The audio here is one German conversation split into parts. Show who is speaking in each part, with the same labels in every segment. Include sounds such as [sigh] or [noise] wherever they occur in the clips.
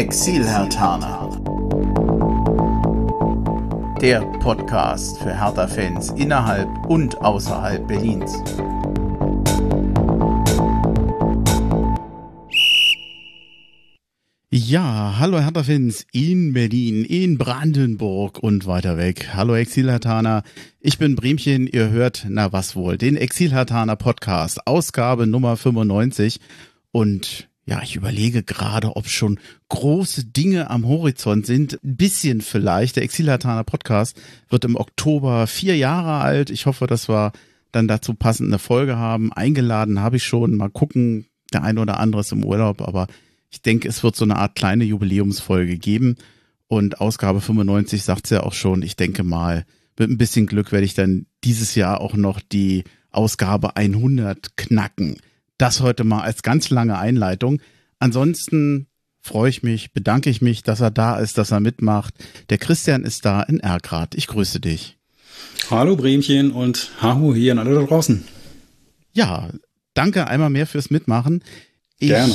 Speaker 1: Exil-Hertaner. Der Podcast für Hertha-Fans innerhalb und außerhalb Berlins.
Speaker 2: Ja, hallo Hertha-Fans in Berlin, in Brandenburg und weiter weg. Hallo Exilhartaner, ich bin Bremchen, ihr hört, na was wohl, den Exilhartaner Podcast, Ausgabe Nummer 95 und ja, ich überlege gerade, ob schon große Dinge am Horizont sind. Ein bisschen vielleicht. Der Exilhartaner Podcast wird im Oktober vier Jahre alt. Ich hoffe, dass wir dann dazu passend eine Folge haben. Eingeladen habe ich schon. Mal gucken. Der eine oder andere ist im Urlaub, aber ich denke, es wird so eine Art kleine Jubiläumsfolge geben. Und Ausgabe 95 sagt es ja auch schon. Ich denke mal, mit ein bisschen Glück werde ich dann dieses Jahr auch noch die Ausgabe 100 knacken. Das heute mal als ganz lange Einleitung. Ansonsten freue ich mich, bedanke ich mich, dass er da ist, dass er mitmacht. Der Christian ist da in Ergrad. Ich grüße dich.
Speaker 3: Hallo Bremchen und Hahu hier an alle da draußen.
Speaker 2: Ja, danke einmal mehr fürs Mitmachen.
Speaker 3: Ich Gerne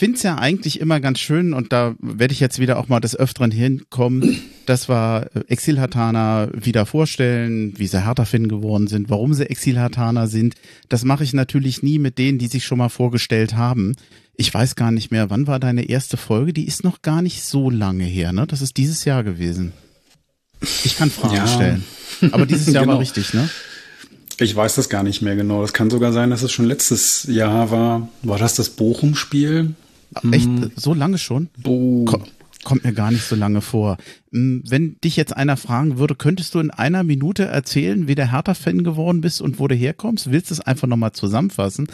Speaker 2: finde es ja eigentlich immer ganz schön und da werde ich jetzt wieder auch mal des Öfteren hinkommen, dass wir Exilhartaner wieder vorstellen, wie sie Hertha-Fan geworden sind, warum sie Exilhartaner sind. Das mache ich natürlich nie mit denen, die sich schon mal vorgestellt haben. Ich weiß gar nicht mehr, wann war deine erste Folge? Die ist noch gar nicht so lange her, ne? Das ist dieses Jahr gewesen. Ich kann Fragen ja. stellen. Aber dieses [laughs] Jahr genau. war richtig, ne?
Speaker 3: Ich weiß das gar nicht mehr genau. Das kann sogar sein, dass es schon letztes Jahr war. War das das Bochum-Spiel?
Speaker 2: Echt? Mhm. So lange schon?
Speaker 3: Oh.
Speaker 2: kommt mir gar nicht so lange vor. Hm, wenn dich jetzt einer fragen würde, könntest du in einer Minute erzählen, wie der Hertha-Fan geworden bist und wo du herkommst? Willst du es einfach nochmal zusammenfassen?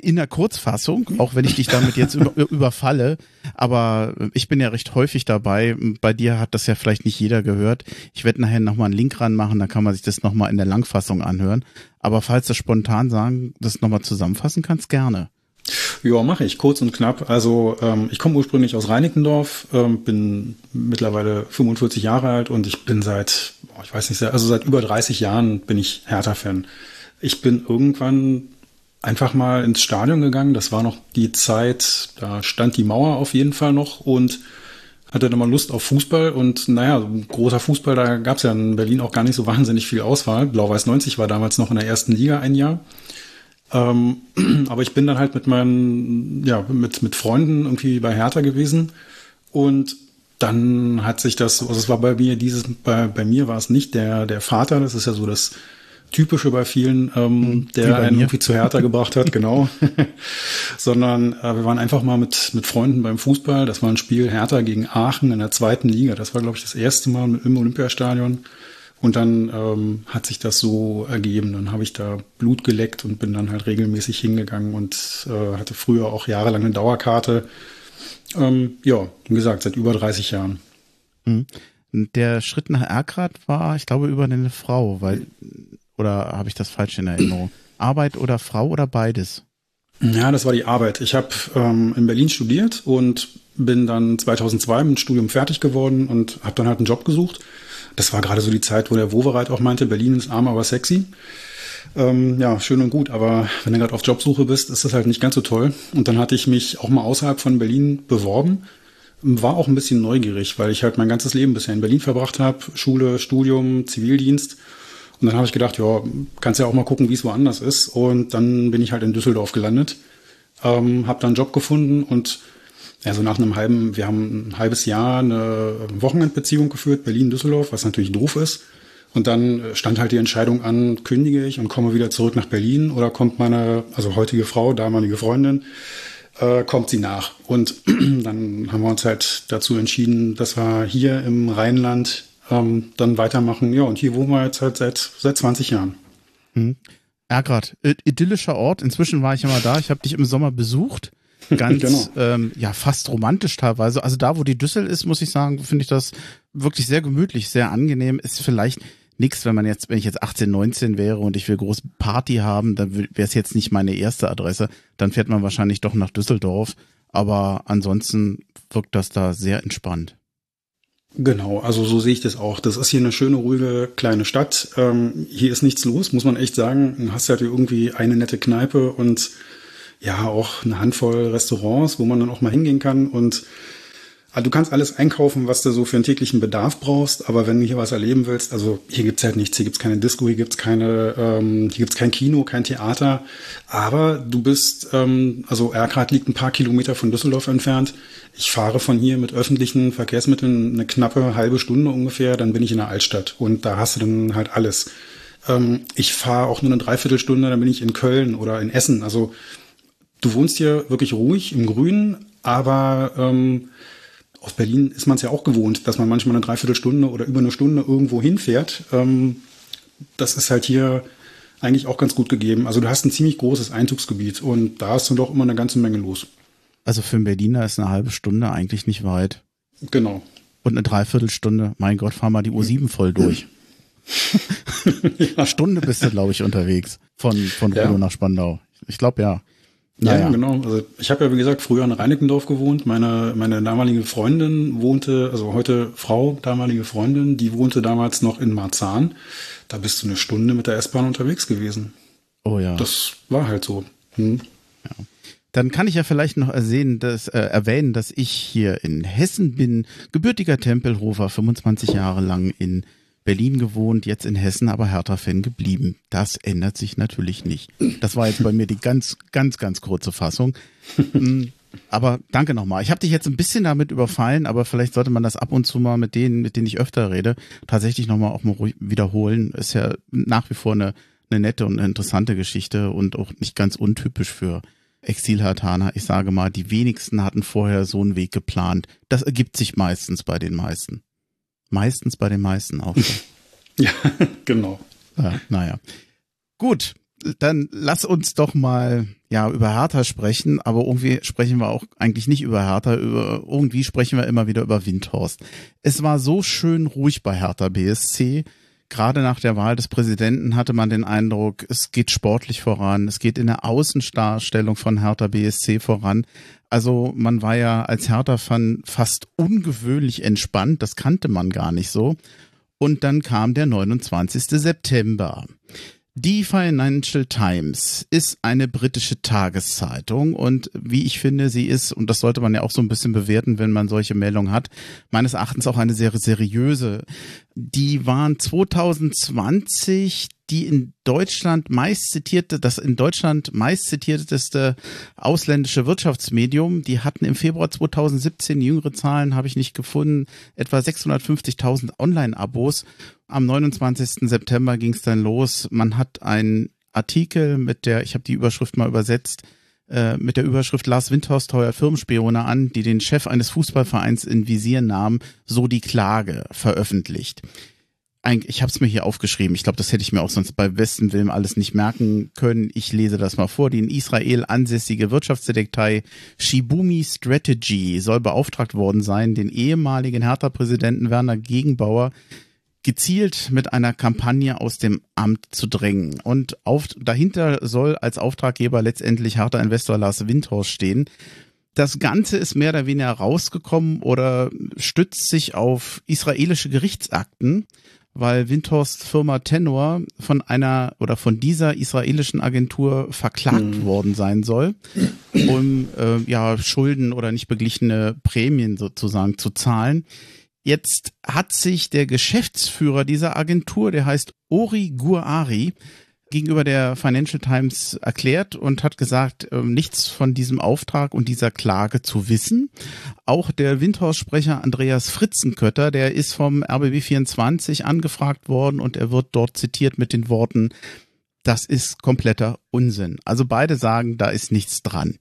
Speaker 2: in der Kurzfassung, auch wenn ich dich damit jetzt über, [laughs] überfalle, aber ich bin ja recht häufig dabei. Bei dir hat das ja vielleicht nicht jeder gehört. Ich werde nachher nochmal einen Link ranmachen, dann kann man sich das nochmal in der Langfassung anhören. Aber falls du spontan sagen, das nochmal zusammenfassen kannst, gerne.
Speaker 3: Ja, mache ich, kurz und knapp. Also ähm, ich komme ursprünglich aus Reinickendorf, ähm, bin mittlerweile 45 Jahre alt und ich bin seit, ich weiß nicht, also seit über 30 Jahren bin ich Hertha-Fan. Ich bin irgendwann einfach mal ins Stadion gegangen. Das war noch die Zeit, da stand die Mauer auf jeden Fall noch und hatte dann mal Lust auf Fußball und naja, großer Fußball, da gab es ja in Berlin auch gar nicht so wahnsinnig viel Auswahl. Blau-Weiß 90 war damals noch in der ersten Liga ein Jahr. Ähm, [clears throat] aber ich bin dann halt mit meinen, ja, mit, mit Freunden irgendwie bei Hertha gewesen und dann hat sich das, also es war bei mir dieses, bei, bei mir war es nicht der, der Vater, das ist ja so das Typische bei vielen, ähm, mhm. der einen irgendwie zu Hertha [laughs] gebracht hat, genau. [laughs] Sondern äh, wir waren einfach mal mit, mit Freunden beim Fußball. Das war ein Spiel Hertha gegen Aachen in der zweiten Liga. Das war, glaube ich, das erste Mal im Olympiastadion. Und dann ähm, hat sich das so ergeben. Dann habe ich da Blut geleckt und bin dann halt regelmäßig hingegangen und äh, hatte früher auch jahrelang eine Dauerkarte. Ähm, ja, wie gesagt, seit über 30 Jahren.
Speaker 2: Mhm. Der Schritt nach Erkrad war, ich glaube, über eine Frau, weil, oder habe ich das falsch in Erinnerung? Arbeit oder Frau oder beides?
Speaker 3: Ja, das war die Arbeit. Ich habe ähm, in Berlin studiert und bin dann 2002 mit dem Studium fertig geworden und habe dann halt einen Job gesucht das war gerade so die Zeit, wo der Wovereit auch meinte, Berlin ist arm, aber sexy. Ähm, ja, schön und gut, aber wenn du gerade auf Jobsuche bist, ist das halt nicht ganz so toll. Und dann hatte ich mich auch mal außerhalb von Berlin beworben. War auch ein bisschen neugierig, weil ich halt mein ganzes Leben bisher in Berlin verbracht habe. Schule, Studium, Zivildienst. Und dann habe ich gedacht, ja, kannst ja auch mal gucken, wie es woanders ist. Und dann bin ich halt in Düsseldorf gelandet. Ähm, habe dann einen Job gefunden und ja, so nach einem halben, wir haben ein halbes Jahr eine Wochenendbeziehung geführt, Berlin-Düsseldorf, was natürlich doof ist. Und dann stand halt die Entscheidung an, kündige ich und komme wieder zurück nach Berlin oder kommt meine, also heutige Frau, damalige Freundin, äh, kommt sie nach. Und [clears throat] dann haben wir uns halt dazu entschieden, dass wir hier im Rheinland ähm, dann weitermachen. Ja, und hier wohnen wir jetzt halt seit, seit 20 Jahren.
Speaker 2: Mhm. Ergrad, idyllischer Ort. Inzwischen war ich immer da. Ich habe dich im Sommer besucht [laughs] ganz genau. ähm, ja fast romantisch teilweise. Also da, wo die Düssel ist, muss ich sagen, finde ich das wirklich sehr gemütlich, sehr angenehm. Ist vielleicht nichts, wenn man jetzt, wenn ich jetzt 18, 19 wäre und ich will große Party haben, dann wäre es jetzt nicht meine erste Adresse. Dann fährt man wahrscheinlich doch nach Düsseldorf. Aber ansonsten wirkt das da sehr entspannt.
Speaker 3: Genau, also so sehe ich das auch. Das ist hier eine schöne, ruhige kleine Stadt. Ähm, hier ist nichts los, muss man echt sagen. Du hast halt irgendwie eine nette Kneipe und ja auch eine Handvoll Restaurants, wo man dann auch mal hingehen kann. Und Also du kannst alles einkaufen, was du so für einen täglichen Bedarf brauchst, aber wenn du hier was erleben willst, also hier gibt's halt nichts, hier gibt's keine Disco, hier gibt's keine, ähm, hier gibt's kein Kino, kein Theater, aber du bist, ähm, also Erkrath liegt ein paar Kilometer von Düsseldorf entfernt. Ich fahre von hier mit öffentlichen Verkehrsmitteln eine knappe halbe Stunde ungefähr, dann bin ich in der Altstadt und da hast du dann halt alles. Ähm, ich fahre auch nur eine Dreiviertelstunde, dann bin ich in Köln oder in Essen. Also du wohnst hier wirklich ruhig im Grünen, aber ähm, aus Berlin ist man es ja auch gewohnt, dass man manchmal eine Dreiviertelstunde oder über eine Stunde irgendwo hinfährt. Ähm, das ist halt hier eigentlich auch ganz gut gegeben. Also du hast ein ziemlich großes Einzugsgebiet und da ist dann doch immer eine ganze Menge los.
Speaker 2: Also für einen Berliner ist eine halbe Stunde eigentlich nicht weit.
Speaker 3: Genau.
Speaker 2: Und eine Dreiviertelstunde, mein Gott, fahr mal die U7 [laughs] voll durch. ja. [laughs] Stunde bist du, glaube ich, unterwegs von, von Rudo ja. nach Spandau. Ich glaube ja.
Speaker 3: Naja. Ja, genau. Also ich habe ja, wie gesagt, früher in Reinickendorf gewohnt. Meine, meine damalige Freundin wohnte, also heute Frau, damalige Freundin, die wohnte damals noch in Marzahn. Da bist du eine Stunde mit der S-Bahn unterwegs gewesen.
Speaker 2: Oh ja.
Speaker 3: Das war halt so. Hm.
Speaker 2: Ja. Dann kann ich ja vielleicht noch ersehen, dass, äh, erwähnen, dass ich hier in Hessen bin, gebürtiger Tempelhofer, 25 Jahre lang in Berlin gewohnt, jetzt in Hessen, aber Hertha-Fan geblieben. Das ändert sich natürlich nicht. Das war jetzt bei mir die ganz, ganz, ganz kurze Fassung. Mm, aber danke nochmal. Ich habe dich jetzt ein bisschen damit überfallen, aber vielleicht sollte man das ab und zu mal mit denen, mit denen ich öfter rede, tatsächlich nochmal auch mal wiederholen. Ist ja nach wie vor eine, eine nette und eine interessante Geschichte und auch nicht ganz untypisch für Exilhartaner. Ich sage mal, die wenigsten hatten vorher so einen Weg geplant. Das ergibt sich meistens bei den meisten. Meistens bei den meisten auch. [laughs]
Speaker 3: ja, genau.
Speaker 2: Ja, naja. Gut, dann lass uns doch mal ja über Hertha sprechen, aber irgendwie sprechen wir auch eigentlich nicht über Hertha, über irgendwie sprechen wir immer wieder über Windhorst. Es war so schön ruhig bei Hertha BSC. Gerade nach der Wahl des Präsidenten hatte man den Eindruck, es geht sportlich voran, es geht in der Außendarstellung von Hertha BSC voran. Also man war ja als Hertha-Fan fast ungewöhnlich entspannt, das kannte man gar nicht so. Und dann kam der 29. September. Die Financial Times ist eine britische Tageszeitung und wie ich finde, sie ist, und das sollte man ja auch so ein bisschen bewerten, wenn man solche Meldungen hat, meines Erachtens auch eine sehr seriöse. Die waren 2020 die in Deutschland meist zitierte, das in Deutschland meist zitierteste ausländische Wirtschaftsmedium. Die hatten im Februar 2017, jüngere Zahlen habe ich nicht gefunden, etwa 650.000 Online-Abos. Am 29. September ging es dann los. Man hat einen Artikel mit der, ich habe die Überschrift mal übersetzt, äh, mit der Überschrift Lars Windhorst heuert Firmenspione an, die den Chef eines Fußballvereins in Visier nahmen, so die Klage veröffentlicht ich habe es mir hier aufgeschrieben. Ich glaube, das hätte ich mir auch sonst bei besten Willen alles nicht merken können. Ich lese das mal vor. Die in Israel ansässige Wirtschaftsdetektei Shibumi Strategy soll beauftragt worden sein, den ehemaligen Hertha-Präsidenten Werner Gegenbauer gezielt mit einer Kampagne aus dem Amt zu drängen. Und auf, dahinter soll als Auftraggeber letztendlich Hertha-Investor Lars Windhorst stehen. Das Ganze ist mehr oder weniger rausgekommen oder stützt sich auf israelische Gerichtsakten weil Windhorst Firma Tenor von einer oder von dieser israelischen Agentur verklagt mhm. worden sein soll, um äh, ja Schulden oder nicht beglichene Prämien sozusagen zu zahlen. Jetzt hat sich der Geschäftsführer dieser Agentur, der heißt Ori Guari, gegenüber der Financial Times erklärt und hat gesagt, äh, nichts von diesem Auftrag und dieser Klage zu wissen. Auch der Windhorst-Sprecher Andreas Fritzenkötter, der ist vom RBB 24 angefragt worden und er wird dort zitiert mit den Worten, das ist kompletter Unsinn. Also beide sagen, da ist nichts dran.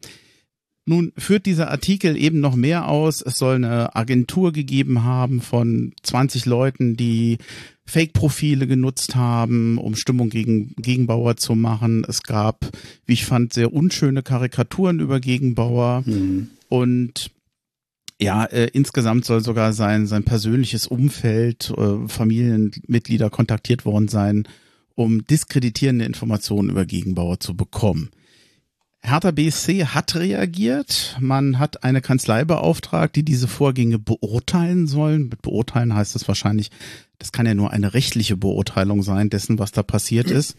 Speaker 2: Nun führt dieser Artikel eben noch mehr aus. Es soll eine Agentur gegeben haben von 20 Leuten, die Fake-Profile genutzt haben, um Stimmung gegen Gegenbauer zu machen. Es gab, wie ich fand, sehr unschöne Karikaturen über Gegenbauer. Mhm. Und ja, äh, insgesamt soll sogar sein, sein persönliches Umfeld, äh, Familienmitglieder kontaktiert worden sein, um diskreditierende Informationen über Gegenbauer zu bekommen. Hertha BSC hat reagiert. Man hat eine Kanzlei beauftragt, die diese Vorgänge beurteilen sollen. Mit beurteilen heißt es wahrscheinlich, das kann ja nur eine rechtliche Beurteilung sein dessen, was da passiert [clears throat] ist.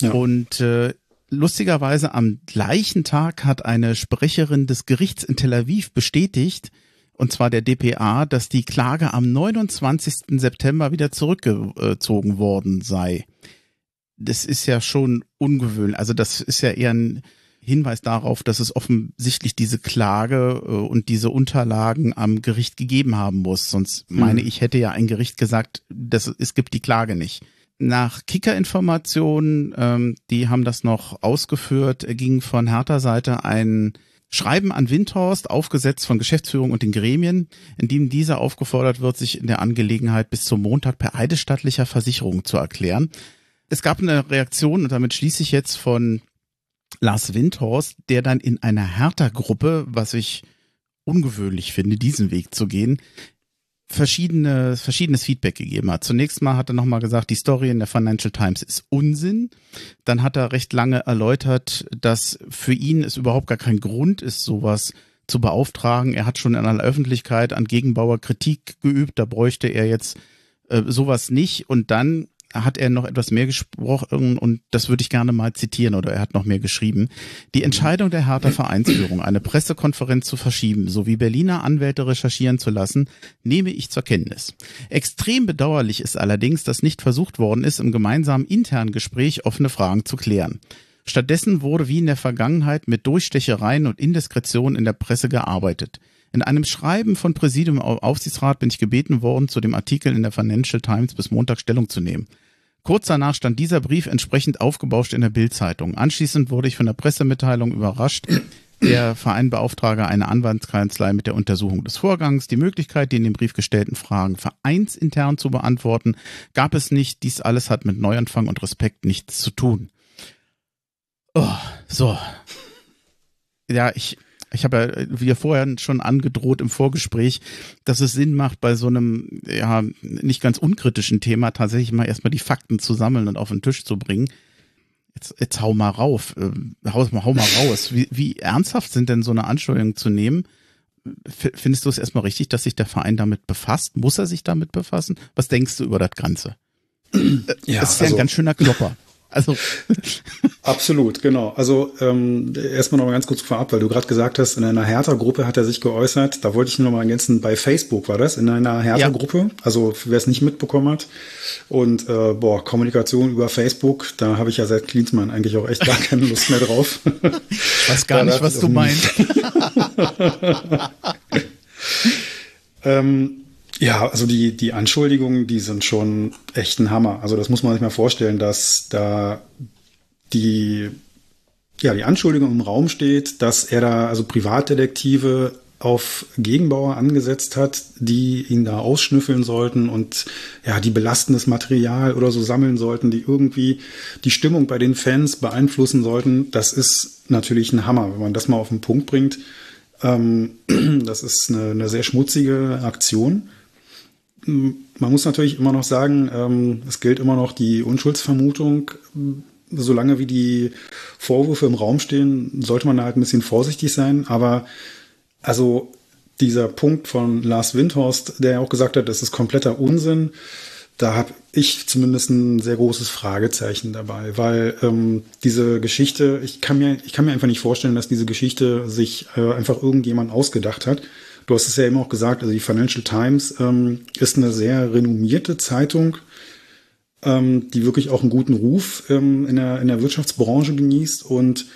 Speaker 2: Ja. Und äh, lustigerweise am gleichen Tag hat eine Sprecherin des Gerichts in Tel Aviv bestätigt, und zwar der DPA, dass die Klage am 29. September wieder zurückgezogen worden sei. Das ist ja schon ungewöhnlich. Also das ist ja eher ein Hinweis darauf, dass es offensichtlich diese Klage äh, und diese Unterlagen am Gericht gegeben haben muss. Sonst meine mhm. ich, hätte ja ein Gericht gesagt, dass es gibt die Klage nicht. Nach Kicker-Informationen, ähm, die haben das noch ausgeführt, ging von Hertha Seite ein Schreiben an Windhorst, aufgesetzt von Geschäftsführung und den Gremien, in dem dieser aufgefordert wird, sich in der Angelegenheit bis zum Montag per eidesstattlicher Versicherung zu erklären. Es gab eine Reaktion, und damit schließe ich jetzt von Lars Windhorst, der dann in einer Hertha-Gruppe, was ich ungewöhnlich finde, diesen Weg zu gehen, verschiedene, verschiedenes Feedback gegeben hat. Zunächst mal hat er nochmal gesagt, die Story in der Financial Times ist Unsinn. Dann hat er recht lange erläutert, dass für ihn es überhaupt gar kein Grund ist, sowas zu beauftragen. Er hat schon in aller Öffentlichkeit an Gegenbauer Kritik geübt, da bräuchte er jetzt äh, sowas nicht. Und dann hat er noch etwas mehr gesprochen und das würde ich gerne mal zitieren oder er hat noch mehr geschrieben. Die Entscheidung der Hertha Vereinsführung, eine Pressekonferenz zu verschieben sowie Berliner Anwälte recherchieren zu lassen, nehme ich zur Kenntnis. Extrem bedauerlich ist allerdings, dass nicht versucht worden ist, im gemeinsamen internen Gespräch offene Fragen zu klären. Stattdessen wurde wie in der Vergangenheit mit Durchstechereien und Indiskretionen in der Presse gearbeitet. In einem Schreiben von Präsidium Aufsichtsrat bin ich gebeten worden, zu dem Artikel in der Financial Times bis Montag Stellung zu nehmen. Kurz danach stand dieser Brief entsprechend aufgebauscht in der Bildzeitung. Anschließend wurde ich von der Pressemitteilung überrascht. Der Verein beauftrage eine Anwaltskanzlei mit der Untersuchung des Vorgangs. Die Möglichkeit, die in dem Brief gestellten Fragen vereinsintern zu beantworten, gab es nicht. Dies alles hat mit Neuanfang und Respekt nichts zu tun. Oh, so. Ja, ich, ich habe ja wie vorher schon angedroht im Vorgespräch, dass es Sinn macht, bei so einem ja nicht ganz unkritischen Thema tatsächlich mal erstmal die Fakten zu sammeln und auf den Tisch zu bringen. Jetzt, jetzt hau mal rauf, äh, hau, hau mal raus. Wie, wie ernsthaft sind denn so eine Anschuldigung zu nehmen? Findest du es erstmal richtig, dass sich der Verein damit befasst? Muss er sich damit befassen? Was denkst du über das Ganze? Ja, das ist ja also, ein ganz schöner Klopper. Also [laughs]
Speaker 3: absolut, genau. Also ähm, erstmal noch mal ganz kurz vorab, weil du gerade gesagt hast, in einer Hertha-Gruppe hat er sich geäußert. Da wollte ich nur noch mal ergänzen, bei Facebook war das, in einer Hertha-Gruppe. Ja. Also wer es nicht mitbekommen hat. Und äh, boah, Kommunikation über Facebook, da habe ich ja seit Klinsmann eigentlich auch echt gar keine Lust mehr drauf.
Speaker 2: Ich weiß gar nicht, was du meinst. [laughs]
Speaker 3: ähm, ja, also die, die Anschuldigungen, die sind schon echt ein Hammer. Also das muss man sich mal vorstellen, dass da die, ja, die Anschuldigung im Raum steht, dass er da also Privatdetektive auf Gegenbauer angesetzt hat, die ihn da ausschnüffeln sollten und ja, die belastendes Material oder so sammeln sollten, die irgendwie die Stimmung bei den Fans beeinflussen sollten. Das ist natürlich ein Hammer, wenn man das mal auf den Punkt bringt. Ähm, [clears throat] das ist eine, eine sehr schmutzige Aktion man muss natürlich immer noch sagen, ähm, es gilt immer noch die Unschuldsvermutung. Solange wie die Vorwürfe im Raum stehen, sollte man da halt ein bisschen vorsichtig sein. Aber also dieser Punkt von Lars Windhorst, der ja auch gesagt hat, das ist kompletter Unsinn, da habe ich zumindest ein sehr großes Fragezeichen dabei, weil ähm, diese Geschichte, ich kann mir, ich kann mir einfach nicht vorstellen, dass diese Geschichte sich äh, einfach irgendjemand ausgedacht hat. Du hast es ja eben auch gesagt, also die Financial Times ähm, ist eine sehr renommierte Zeitung, ähm, die wirklich auch einen guten Ruf ähm, in, der, in der Wirtschaftsbranche genießt und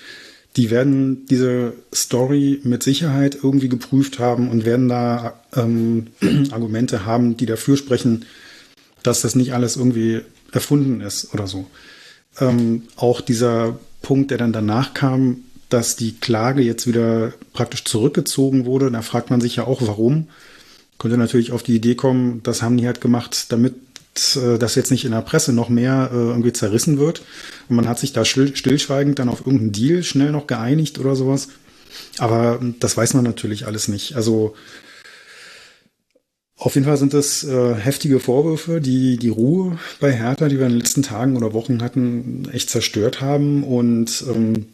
Speaker 3: die werden diese Story mit Sicherheit irgendwie geprüft haben und werden da ähm, [clears throat] Argumente haben, die dafür sprechen, dass das nicht alles irgendwie erfunden ist oder so. Ähm, auch dieser Punkt, der dann danach kam, dass die Klage jetzt wieder praktisch zurückgezogen wurde. Da fragt man sich ja auch, warum. Könnte natürlich auf die Idee kommen, das haben die halt gemacht, damit äh, das jetzt nicht in der Presse noch mehr äh, irgendwie zerrissen wird. Und man hat sich da still, stillschweigend dann auf irgendeinen Deal schnell noch geeinigt oder sowas. Aber das weiß man natürlich alles nicht. Also auf jeden Fall sind das äh, heftige Vorwürfe, die die Ruhe bei Hertha, die wir in den letzten Tagen oder Wochen hatten, echt zerstört haben. Und ähm,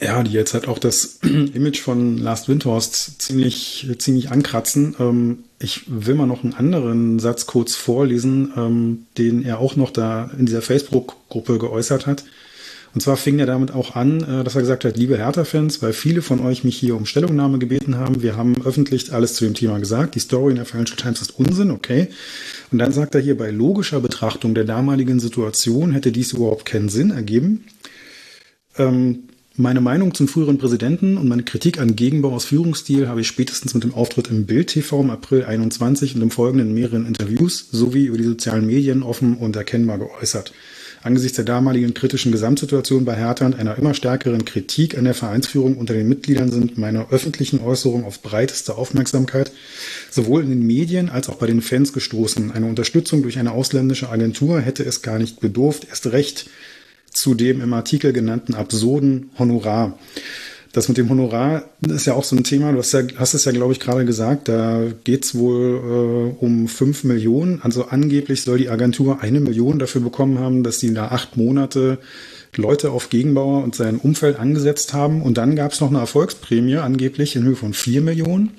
Speaker 3: ja, die jetzt halt auch das [clears throat] Image von Last Windhorst ziemlich, ziemlich ankratzen. Ähm, ich will mal noch einen anderen Satz kurz vorlesen, ähm, den er auch noch da in dieser Facebook-Gruppe geäußert hat. Und zwar fing er damit auch an, äh, dass er gesagt hat, liebe Hertha-Fans, weil viele von euch mich hier um Stellungnahme gebeten haben, wir haben öffentlich alles zu dem Thema gesagt. Die Story in der Financial Times ist Unsinn, okay. Und dann sagt er hier, bei logischer Betrachtung der damaligen Situation hätte dies überhaupt keinen Sinn ergeben. Ähm, meine Meinung zum früheren Präsidenten und meine Kritik an Gegenbau aus Führungsstil habe ich spätestens mit dem Auftritt im Bild TV im April 21 und im folgenden mehreren Interviews sowie über die sozialen Medien offen und erkennbar geäußert. Angesichts der damaligen kritischen Gesamtsituation bei Hertha und einer immer stärkeren Kritik an der Vereinsführung unter den Mitgliedern sind meine öffentlichen Äußerungen auf breiteste Aufmerksamkeit sowohl in den Medien als auch bei den Fans gestoßen. Eine Unterstützung durch eine ausländische Agentur hätte es gar nicht bedurft, erst recht zu dem im Artikel genannten absurden Honorar. Das mit dem Honorar ist ja auch so ein Thema, du hast, ja, hast es ja, glaube ich, gerade gesagt, da geht es wohl äh, um fünf Millionen. Also angeblich soll die Agentur eine Million dafür bekommen haben, dass sie da acht Monate Leute auf Gegenbauer und sein Umfeld angesetzt haben. Und dann gab es noch eine Erfolgsprämie, angeblich in Höhe von vier Millionen.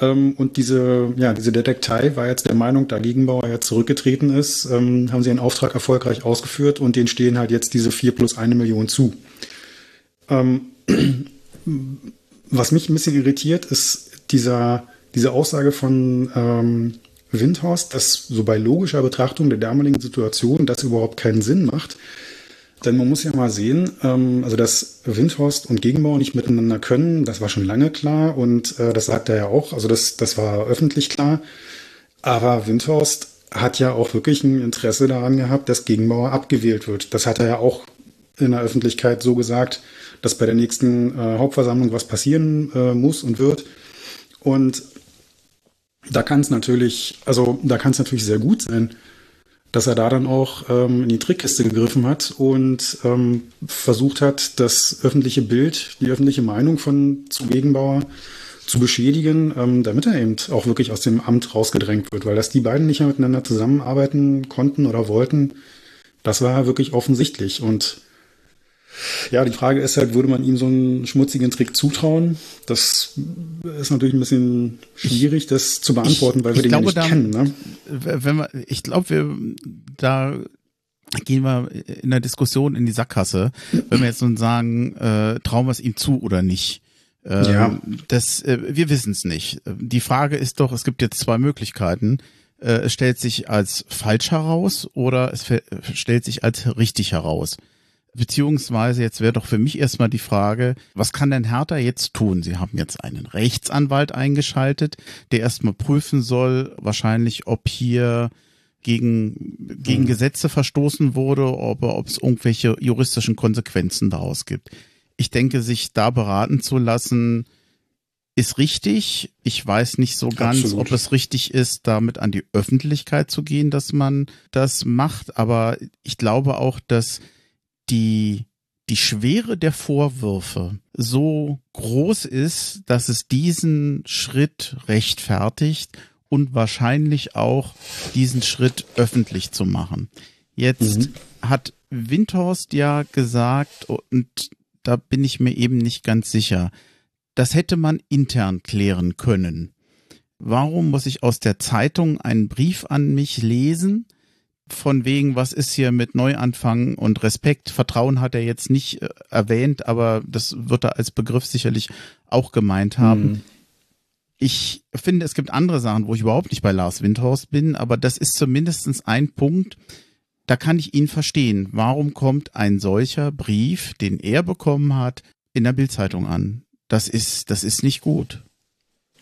Speaker 3: Ähm, und diese, ja, diese Detektei war jetzt der Meinung, da Gegenbauer ja zurückgetreten ist, ähm, haben sie einen Auftrag erfolgreich ausgeführt und denen stehen halt jetzt diese vier plus eine Million zu. Ähm, was mich ein bisschen irritiert, ist dieser, diese Aussage von ähm, Windhorst, dass so bei logischer Betrachtung der damaligen Situation das überhaupt keinen Sinn macht. Denn man muss ja mal sehen, ähm, also dass Windhorst und Gegenbauer nicht miteinander können, das war schon lange klar und äh, das sagt er ja auch, also das, das war öffentlich klar. Aber Windhorst hat ja auch wirklich ein Interesse daran gehabt, dass Gegenbauer abgewählt wird. Das hat er ja auch in der Öffentlichkeit so gesagt, dass bei der nächsten äh, Hauptversammlung was passieren äh, muss und wird. Und da kann es natürlich, also da kann es natürlich sehr gut sein, dass er da dann auch ähm, in die Trickkiste gegriffen hat und ähm, versucht hat, das öffentliche Bild, die öffentliche Meinung von zu Gegenbauer zu beschädigen, ähm, damit er eben auch wirklich aus dem Amt rausgedrängt wird, weil dass die beiden nicht mehr miteinander zusammenarbeiten konnten oder wollten, das war wirklich offensichtlich. Und ja, die Frage ist halt, würde man ihm so einen schmutzigen Trick zutrauen? Das ist natürlich ein bisschen schwierig, das zu beantworten,
Speaker 2: ich,
Speaker 3: weil wir den
Speaker 2: glaube,
Speaker 3: ja nicht kennen. Ne?
Speaker 2: Wenn wir, ich glaube, wir da gehen wir in der Diskussion in die Sackgasse, wenn wir jetzt nun sagen, äh, trauen wir es ihm zu oder nicht. Äh, ja. Das, äh, wir wissen es nicht. Die Frage ist doch, es gibt jetzt zwei Möglichkeiten. Äh, es stellt sich als falsch heraus oder es stellt sich als richtig heraus. Beziehungsweise jetzt wäre doch für mich erstmal die Frage, was kann denn Hertha jetzt tun? Sie haben jetzt einen Rechtsanwalt eingeschaltet, der erstmal prüfen soll, wahrscheinlich, ob hier gegen, gegen mhm. Gesetze verstoßen wurde, ob, ob es irgendwelche juristischen Konsequenzen daraus gibt. Ich denke, sich da beraten zu lassen, ist richtig. Ich weiß nicht so ganz, Absolut. ob es richtig ist, damit an die Öffentlichkeit zu gehen, dass man das macht. Aber ich glaube auch, dass die, die Schwere der Vorwürfe so groß ist, dass es diesen Schritt rechtfertigt und wahrscheinlich auch diesen Schritt öffentlich zu machen. Jetzt mhm. hat Windhorst ja gesagt, und da bin ich mir eben nicht ganz sicher, das hätte man intern klären können. Warum muss ich aus der Zeitung einen Brief an mich lesen? Von wegen, was ist hier mit Neuanfang und Respekt. Vertrauen hat er jetzt nicht äh, erwähnt, aber das wird er als Begriff sicherlich auch gemeint haben. Mhm. Ich finde, es gibt andere Sachen, wo ich überhaupt nicht bei Lars Windhorst bin, aber das ist zumindestens ein Punkt, da kann ich ihn verstehen. Warum kommt ein solcher Brief, den er bekommen hat, in der Bildzeitung an? Das ist, das ist nicht gut.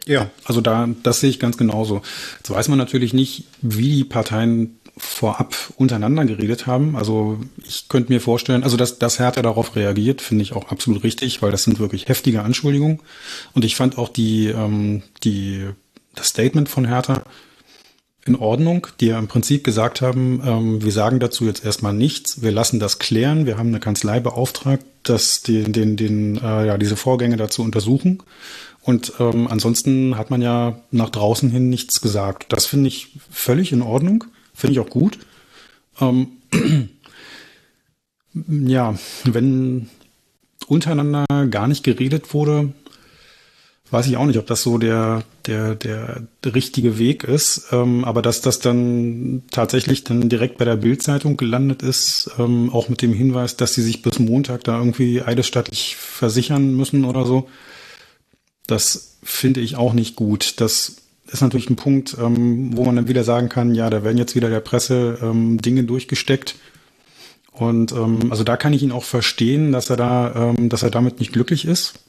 Speaker 3: Ja, also da, das sehe ich ganz genauso. Jetzt weiß man natürlich nicht, wie die Parteien vorab untereinander geredet haben. Also ich könnte mir vorstellen, also dass, dass Hertha darauf reagiert, finde ich auch absolut richtig, weil das sind wirklich heftige Anschuldigungen. Und ich fand auch die, ähm, die, das Statement von Hertha in Ordnung, die ja im Prinzip gesagt haben, ähm, wir sagen dazu jetzt erstmal nichts, wir lassen das klären, wir haben eine Kanzlei beauftragt, dass den, den, den, äh, ja, diese Vorgänge dazu untersuchen. Und ähm, ansonsten hat man ja nach draußen hin nichts gesagt. Das finde ich völlig in Ordnung. Finde ich auch gut. Ähm, [clears throat] ja, wenn untereinander gar nicht geredet wurde, weiß ich auch nicht, ob das so der, der, der richtige Weg ist. Ähm, aber dass das dann tatsächlich dann direkt bei der Bildzeitung gelandet ist, ähm, auch mit dem Hinweis, dass sie sich bis Montag da irgendwie eidesstattlich versichern müssen oder so, das finde ich auch nicht gut. Das ist natürlich ein Punkt, ähm, wo man dann wieder sagen kann, ja, da werden jetzt wieder der Presse ähm, Dinge durchgesteckt. Und ähm, also da kann ich ihn auch verstehen, dass er da, ähm, dass er damit nicht glücklich ist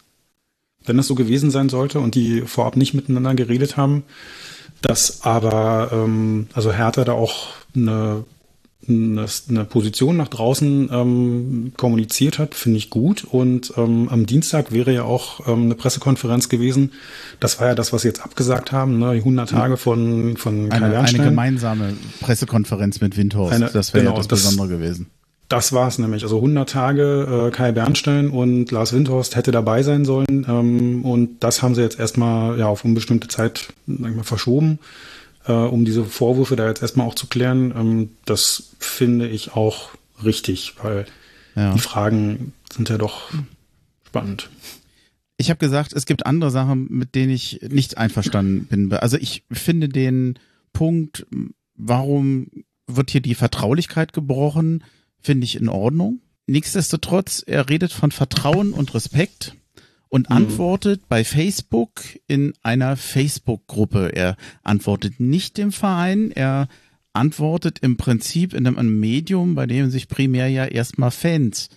Speaker 3: wenn das so gewesen sein sollte und die vorab nicht miteinander geredet haben, dass aber ähm, also Hertha da auch eine, eine, Position nach draußen ähm, kommuniziert hat, finde ich gut. Und ähm, am Dienstag wäre ja auch ähm, eine Pressekonferenz gewesen. Das war ja das, was sie jetzt abgesagt haben, ne? die 100 Tage von, von
Speaker 2: Kai eine, eine gemeinsame Pressekonferenz mit Windhorst. Eine, das wäre genau, ja das Besondere das, gewesen.
Speaker 3: Das war es nämlich. Also 100 Tage äh, Kai Bernstein und Lars Windhorst hätte dabei sein sollen. Ähm, und das haben sie jetzt erstmal ja, auf unbestimmte Zeit mal, verschoben, äh, um diese Vorwürfe da jetzt erstmal auch zu klären. Ähm, das finde ich auch richtig, weil ja. die Fragen sind ja doch spannend.
Speaker 2: Ich habe gesagt, es gibt andere Sachen, mit denen ich nicht einverstanden bin. Also ich finde den Punkt, warum wird hier die Vertraulichkeit gebrochen? finde ich in Ordnung. Nichtsdestotrotz, er redet von Vertrauen und Respekt und mhm. antwortet bei Facebook in einer Facebook-Gruppe. Er antwortet nicht dem Verein, er antwortet im Prinzip in einem Medium, bei dem sich primär ja erstmal Fans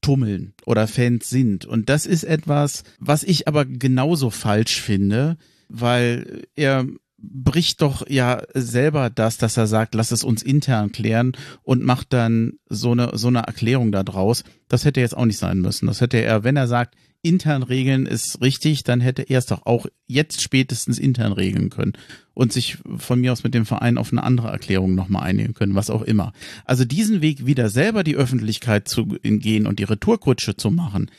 Speaker 2: tummeln oder Fans sind. Und das ist etwas, was ich aber genauso falsch finde, weil er bricht doch ja selber das, dass er sagt, lass es uns intern klären und macht dann so eine, so eine Erklärung da draus. Das hätte jetzt auch nicht sein müssen. Das hätte er, wenn er sagt, intern regeln ist richtig, dann hätte er es doch auch jetzt spätestens intern regeln können und sich von mir aus mit dem Verein auf eine andere Erklärung nochmal einigen können, was auch immer. Also diesen Weg wieder selber die Öffentlichkeit zu gehen und die Retourkutsche zu machen,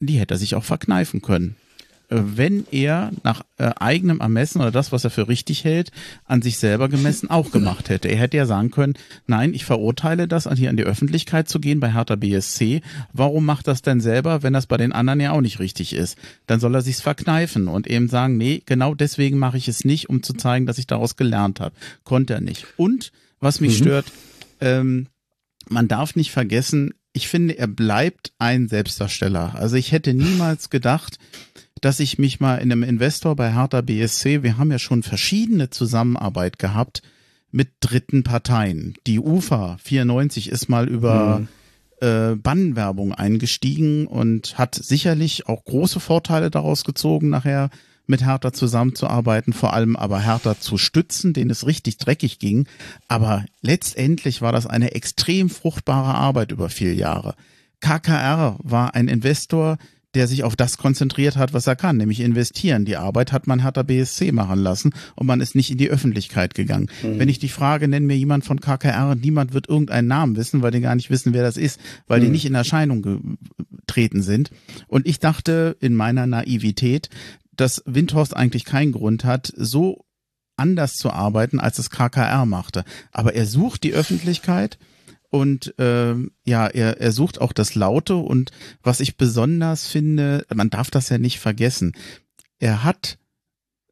Speaker 2: die hätte er sich auch verkneifen können. Äh, wenn er nach äh, eigenem Ermessen oder das, was er für richtig hält, an sich selber gemessen auch gemacht hätte. Er hätte ja sagen können, nein, ich verurteile das, hier an die Öffentlichkeit zu gehen bei Hertha BSC. Warum macht das denn selber, wenn das bei den anderen ja auch nicht richtig ist? Dann soll er sich's verkneifen und eben sagen, nee, genau deswegen mache ich es nicht, um zu zeigen, dass ich daraus gelernt habe. Konnte er nicht. Und was mich mhm. stört, ähm, man darf nicht vergessen, ich finde, er bleibt ein Selbstdarsteller. Also ich hätte niemals gedacht, dass ich mich mal in einem Investor bei Hertha BSC, wir haben ja schon verschiedene Zusammenarbeit gehabt mit dritten Parteien. Die UFA 94 ist mal über mhm. äh, Bannenwerbung eingestiegen und hat sicherlich auch große Vorteile daraus gezogen, nachher mit Hertha zusammenzuarbeiten, vor allem aber Hertha zu stützen, denen es richtig dreckig ging. Aber letztendlich war das eine extrem fruchtbare Arbeit über vier Jahre. KKR war ein Investor, der sich auf das konzentriert hat, was er kann, nämlich investieren. Die Arbeit hat man Hertha BSC machen lassen und man ist nicht in die Öffentlichkeit gegangen. Mhm. Wenn ich die Frage, nenn mir jemand von KKR, niemand wird irgendeinen Namen wissen, weil die gar nicht wissen, wer das ist, weil mhm. die nicht in Erscheinung getreten sind. Und ich dachte in meiner Naivität, dass Windhorst eigentlich keinen Grund hat, so anders zu arbeiten, als es KKR machte. Aber er sucht die Öffentlichkeit, und äh, ja, er, er sucht auch das Laute und was ich besonders finde, man darf das ja nicht vergessen, er hat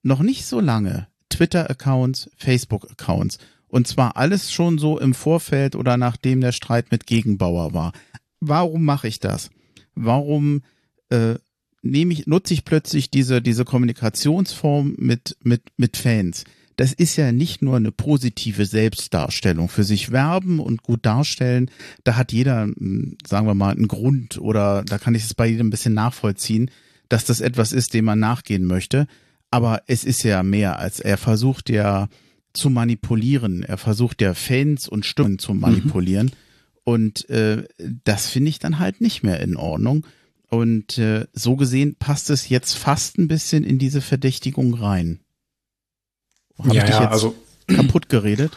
Speaker 2: noch nicht so lange Twitter-Accounts, Facebook-Accounts und zwar alles schon so im Vorfeld oder nachdem der Streit mit Gegenbauer war. Warum mache ich das? Warum äh, nehme ich, nutze ich plötzlich diese, diese Kommunikationsform mit, mit, mit Fans? Das ist ja nicht nur eine positive Selbstdarstellung. Für sich werben und gut darstellen, da hat jeder, hm, sagen wir mal, einen Grund oder da kann ich es bei jedem ein bisschen nachvollziehen, dass das etwas ist, dem man nachgehen möchte. Aber es ist ja mehr als er versucht ja zu manipulieren. Er versucht ja Fans und Stimmen zu manipulieren. Mhm. Und äh, das finde ich dann halt nicht mehr in Ordnung. Und äh, so gesehen passt es jetzt fast ein bisschen in diese Verdächtigung rein. Habe ja, ich dich jetzt also kaputt geredet?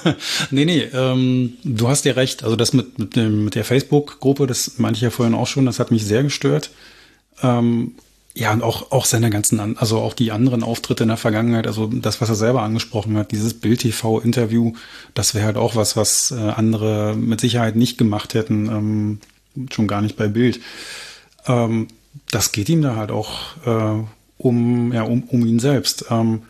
Speaker 2: [laughs]
Speaker 3: nee, nee, ähm, du hast ja recht. Also das mit, mit, dem, mit der Facebook-Gruppe, das meinte ich ja vorhin auch schon, das hat mich sehr gestört. Ähm, ja, und auch, auch seine ganzen, also auch die anderen Auftritte in der Vergangenheit, also das, was er selber angesprochen hat, dieses Bild-TV-Interview, das wäre halt auch was, was äh, andere mit Sicherheit nicht gemacht hätten, ähm, schon gar nicht bei Bild. Ähm, das geht ihm da halt auch äh, um, ja, um, um ihn selbst. Ähm,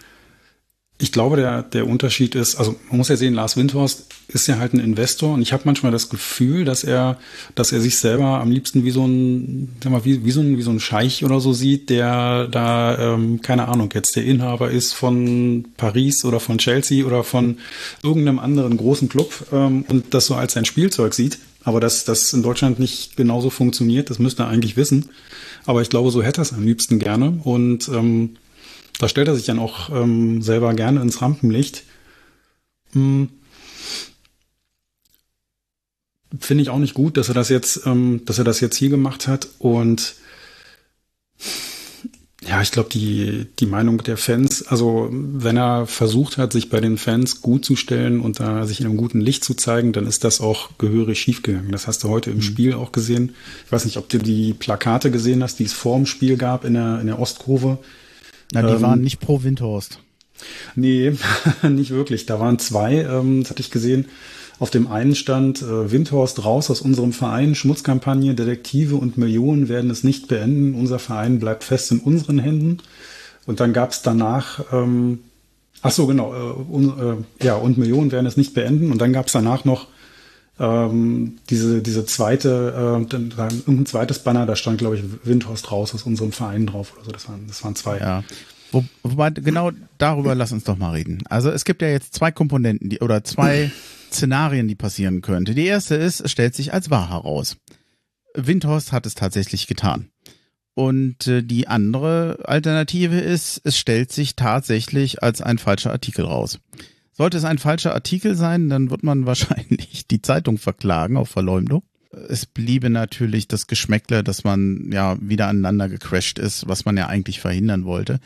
Speaker 3: ich glaube, der, der Unterschied ist, also man muss ja sehen, Lars Windhorst ist ja halt ein Investor und ich habe manchmal das Gefühl, dass er, dass er sich selber am liebsten wie so ein, sag mal, wie, wie, so ein, wie so ein Scheich oder so sieht, der da, ähm, keine Ahnung, jetzt der Inhaber ist von Paris oder von Chelsea oder von irgendeinem anderen großen Club ähm, und das so als sein Spielzeug sieht. Aber dass das in Deutschland nicht genauso funktioniert, das müsste er eigentlich wissen. Aber ich glaube, so hätte er es am liebsten gerne. Und ähm, da stellt er sich dann auch ähm, selber gerne ins Rampenlicht. Hm. Finde ich auch nicht gut, dass er das jetzt, ähm, dass er das jetzt hier gemacht hat. Und ja, ich glaube, die, die Meinung der Fans, also wenn er versucht hat, sich bei den Fans gut zu stellen und da sich in einem guten Licht zu zeigen, dann ist das auch gehörig schiefgegangen. Das hast du heute im mhm. Spiel auch gesehen. Ich weiß nicht, ob du die Plakate gesehen hast, die es vor dem Spiel gab in der, in der Ostkurve.
Speaker 2: Na, die ähm, waren nicht pro Windhorst.
Speaker 3: Nee, [laughs] nicht wirklich. Da waren zwei, ähm, das hatte ich gesehen. Auf dem einen stand äh, Windhorst raus aus unserem Verein, Schmutzkampagne, Detektive und Millionen werden es nicht beenden. Unser Verein bleibt fest in unseren Händen. Und dann gab es danach, ähm, ach so genau, äh, un, äh, ja und Millionen werden es nicht beenden. Und dann gab es danach noch ähm, diese diese zweite, äh, irgendein zweites Banner, da stand glaube ich Windhorst raus aus unserem Verein drauf oder so. Das waren das waren zwei.
Speaker 2: Ja. Wo, wobei genau darüber lass uns doch mal reden. Also es gibt ja jetzt zwei Komponenten, die oder zwei [laughs] Szenarien, die passieren könnte. Die erste ist, es stellt sich als wahr heraus. Windhorst hat es tatsächlich getan. Und äh, die andere Alternative ist, es stellt sich tatsächlich als ein falscher Artikel raus. Sollte es ein falscher Artikel sein, dann wird man [laughs] wahrscheinlich die Zeitung verklagen auf Verleumdung. Es bliebe natürlich das Geschmäckle, dass man ja wieder aneinander gecrashed ist, was man ja eigentlich verhindern wollte.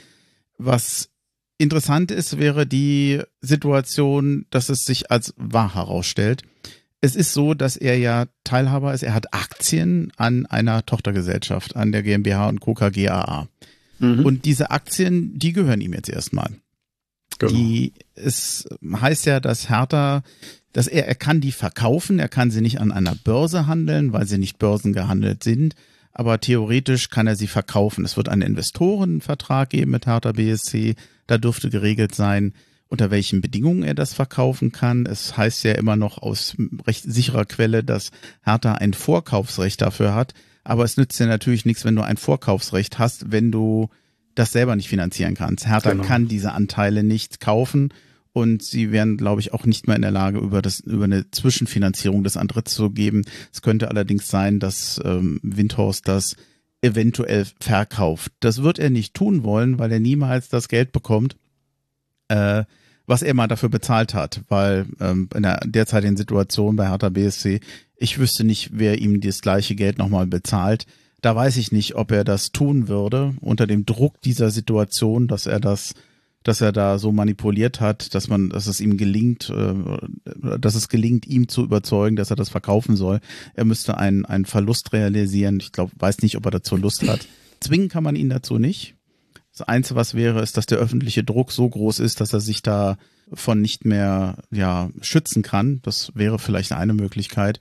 Speaker 2: Was Interessant ist, wäre die Situation, dass es sich als wahr herausstellt. Es ist so, dass er ja Teilhaber ist. Er hat Aktien an einer Tochtergesellschaft, an der GmbH und Co. KGAA. Mhm. Und diese Aktien, die gehören ihm jetzt erstmal. Genau. Die, es heißt ja, dass Hertha, dass er, er kann die verkaufen, er kann sie nicht an einer Börse handeln, weil sie nicht börsengehandelt sind. Aber theoretisch kann er sie verkaufen. Es wird einen Investorenvertrag geben mit Hertha BSC da dürfte geregelt sein, unter welchen Bedingungen er das verkaufen kann. Es heißt ja immer noch aus recht sicherer Quelle, dass Hertha ein Vorkaufsrecht dafür hat. Aber es nützt dir natürlich nichts, wenn du ein Vorkaufsrecht hast, wenn du das selber nicht finanzieren kannst. Hertha genau. kann diese Anteile nicht kaufen und sie wären, glaube ich, auch nicht mehr in der Lage, über das über eine Zwischenfinanzierung des Antritts zu geben. Es könnte allerdings sein, dass ähm, Windhorst das eventuell verkauft. Das wird er nicht tun wollen, weil er niemals das Geld bekommt, äh, was er mal dafür bezahlt hat, weil ähm, in der derzeitigen Situation bei Hertha BSC, ich wüsste nicht, wer ihm das gleiche Geld nochmal bezahlt. Da weiß ich nicht, ob er das tun würde unter dem Druck dieser Situation, dass er das dass er da so manipuliert hat, dass man, dass es ihm gelingt, äh, dass es gelingt, ihm zu überzeugen, dass er das verkaufen soll. Er müsste einen, einen Verlust realisieren. Ich glaube, weiß nicht, ob er dazu Lust hat. Zwingen kann man ihn dazu nicht. Das Einzige, was wäre, ist, dass der öffentliche Druck so groß ist, dass er sich da von nicht mehr ja schützen kann. Das wäre vielleicht eine Möglichkeit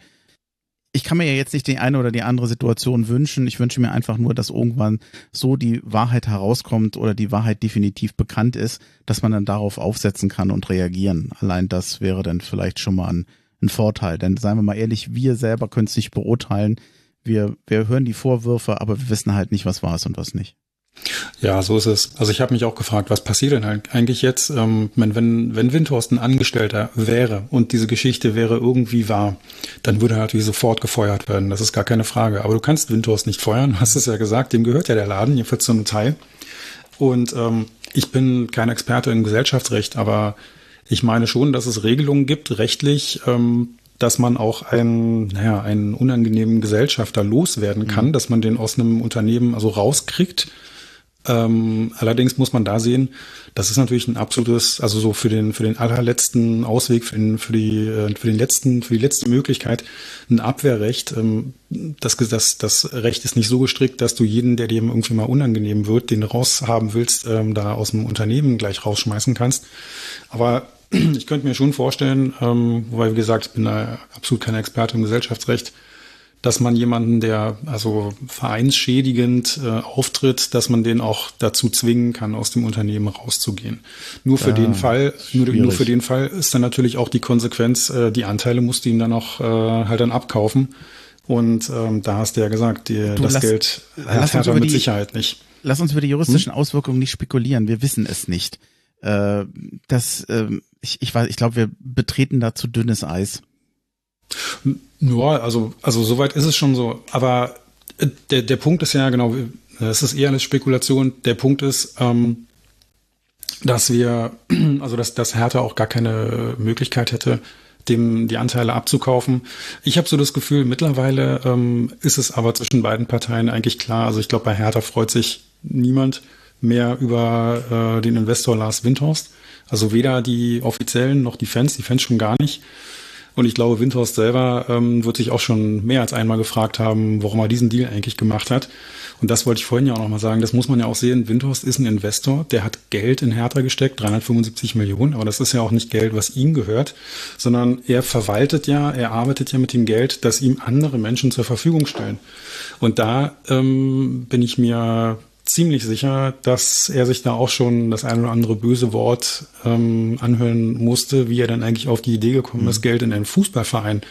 Speaker 2: ich kann mir ja jetzt nicht die eine oder die andere Situation wünschen. Ich wünsche mir einfach nur, dass irgendwann so die Wahrheit herauskommt oder die Wahrheit definitiv bekannt ist, dass man dann darauf aufsetzen kann und reagieren. Allein das wäre dann vielleicht schon mal ein, ein Vorteil. Denn seien wir mal ehrlich, wir selber können es nicht beurteilen. Wir, wir hören die Vorwürfe, aber wir wissen halt nicht, was war es und was nicht.
Speaker 3: Ja, so ist es. Also ich habe mich auch gefragt, was passiert denn eigentlich jetzt, ähm, wenn, wenn, wenn Windhorst ein Angestellter wäre und diese Geschichte wäre irgendwie wahr, dann würde er natürlich sofort gefeuert werden. Das ist gar keine Frage. Aber du kannst Windhorst nicht feuern, [laughs] hast es ja gesagt, dem gehört ja der Laden, jedenfalls zu einem Teil. Und ähm, ich bin kein Experte im Gesellschaftsrecht, aber ich meine schon, dass es Regelungen gibt, rechtlich, ähm, dass man auch einen, naja, einen unangenehmen Gesellschafter loswerden kann, mhm. dass man den aus einem Unternehmen also rauskriegt ähm, allerdings muss man da sehen, das ist natürlich ein absolutes, also so für den für den allerletzten Ausweg, für den für die äh, für den letzten für die letzte Möglichkeit ein Abwehrrecht. Ähm, das das das Recht ist nicht so gestrickt, dass du jeden, der dir irgendwie mal unangenehm wird, den raushaben willst, ähm, da aus dem Unternehmen gleich rausschmeißen kannst. Aber [clears throat] ich könnte mir schon vorstellen, ähm, wobei wie gesagt, ich bin da absolut kein Experte im Gesellschaftsrecht, dass man jemanden, der also vereinsschädigend äh, auftritt, dass man den auch dazu zwingen kann, aus dem Unternehmen rauszugehen. Nur für ah, den Fall, nur, nur, für den Fall ist dann natürlich auch die Konsequenz, äh, die Anteile musst du ihm dann auch äh, halt dann abkaufen. Und ähm, da hast du ja gesagt, die, du, das lass, Geld hat Hertha mit die, Sicherheit nicht.
Speaker 2: Lass uns über die juristischen hm? Auswirkungen nicht spekulieren. Wir wissen es nicht. Äh, das, äh, ich, ich weiß, ich glaube, wir betreten da zu dünnes Eis.
Speaker 3: Ja, also, also soweit ist es schon so. Aber äh, der, der Punkt ist ja genau, es ist eher eine Spekulation. Der Punkt ist, ähm, dass wir, [clears throat] also dass, dass Hertha auch gar keine Möglichkeit hätte, dem die Anteile abzukaufen. Ich habe so das Gefühl, mittlerweile ähm, ist es aber zwischen beiden Parteien eigentlich klar. Also ich glaube, bei Hertha freut sich niemand mehr über äh, den Investor Lars Windhorst. Also weder die Offiziellen noch die Fans, die Fans schon gar nicht. Und ich glaube, Windhorst selber ähm, wird sich auch schon mehr als einmal gefragt haben, warum er diesen Deal eigentlich gemacht hat. Und das wollte ich vorhin ja auch nochmal sagen. Das muss man ja auch sehen. Windhorst ist ein Investor, der hat Geld in Hertha gesteckt, 375 Millionen. Aber das ist ja auch nicht Geld, was ihm gehört, sondern er verwaltet ja, er arbeitet ja mit dem Geld, das ihm andere Menschen zur Verfügung stellen. Und da ähm, bin ich mir ziemlich sicher, dass er sich da auch schon das ein oder andere böse Wort ähm, anhören musste, wie er dann eigentlich auf die Idee gekommen mhm. ist, Geld in einen Fußballverein,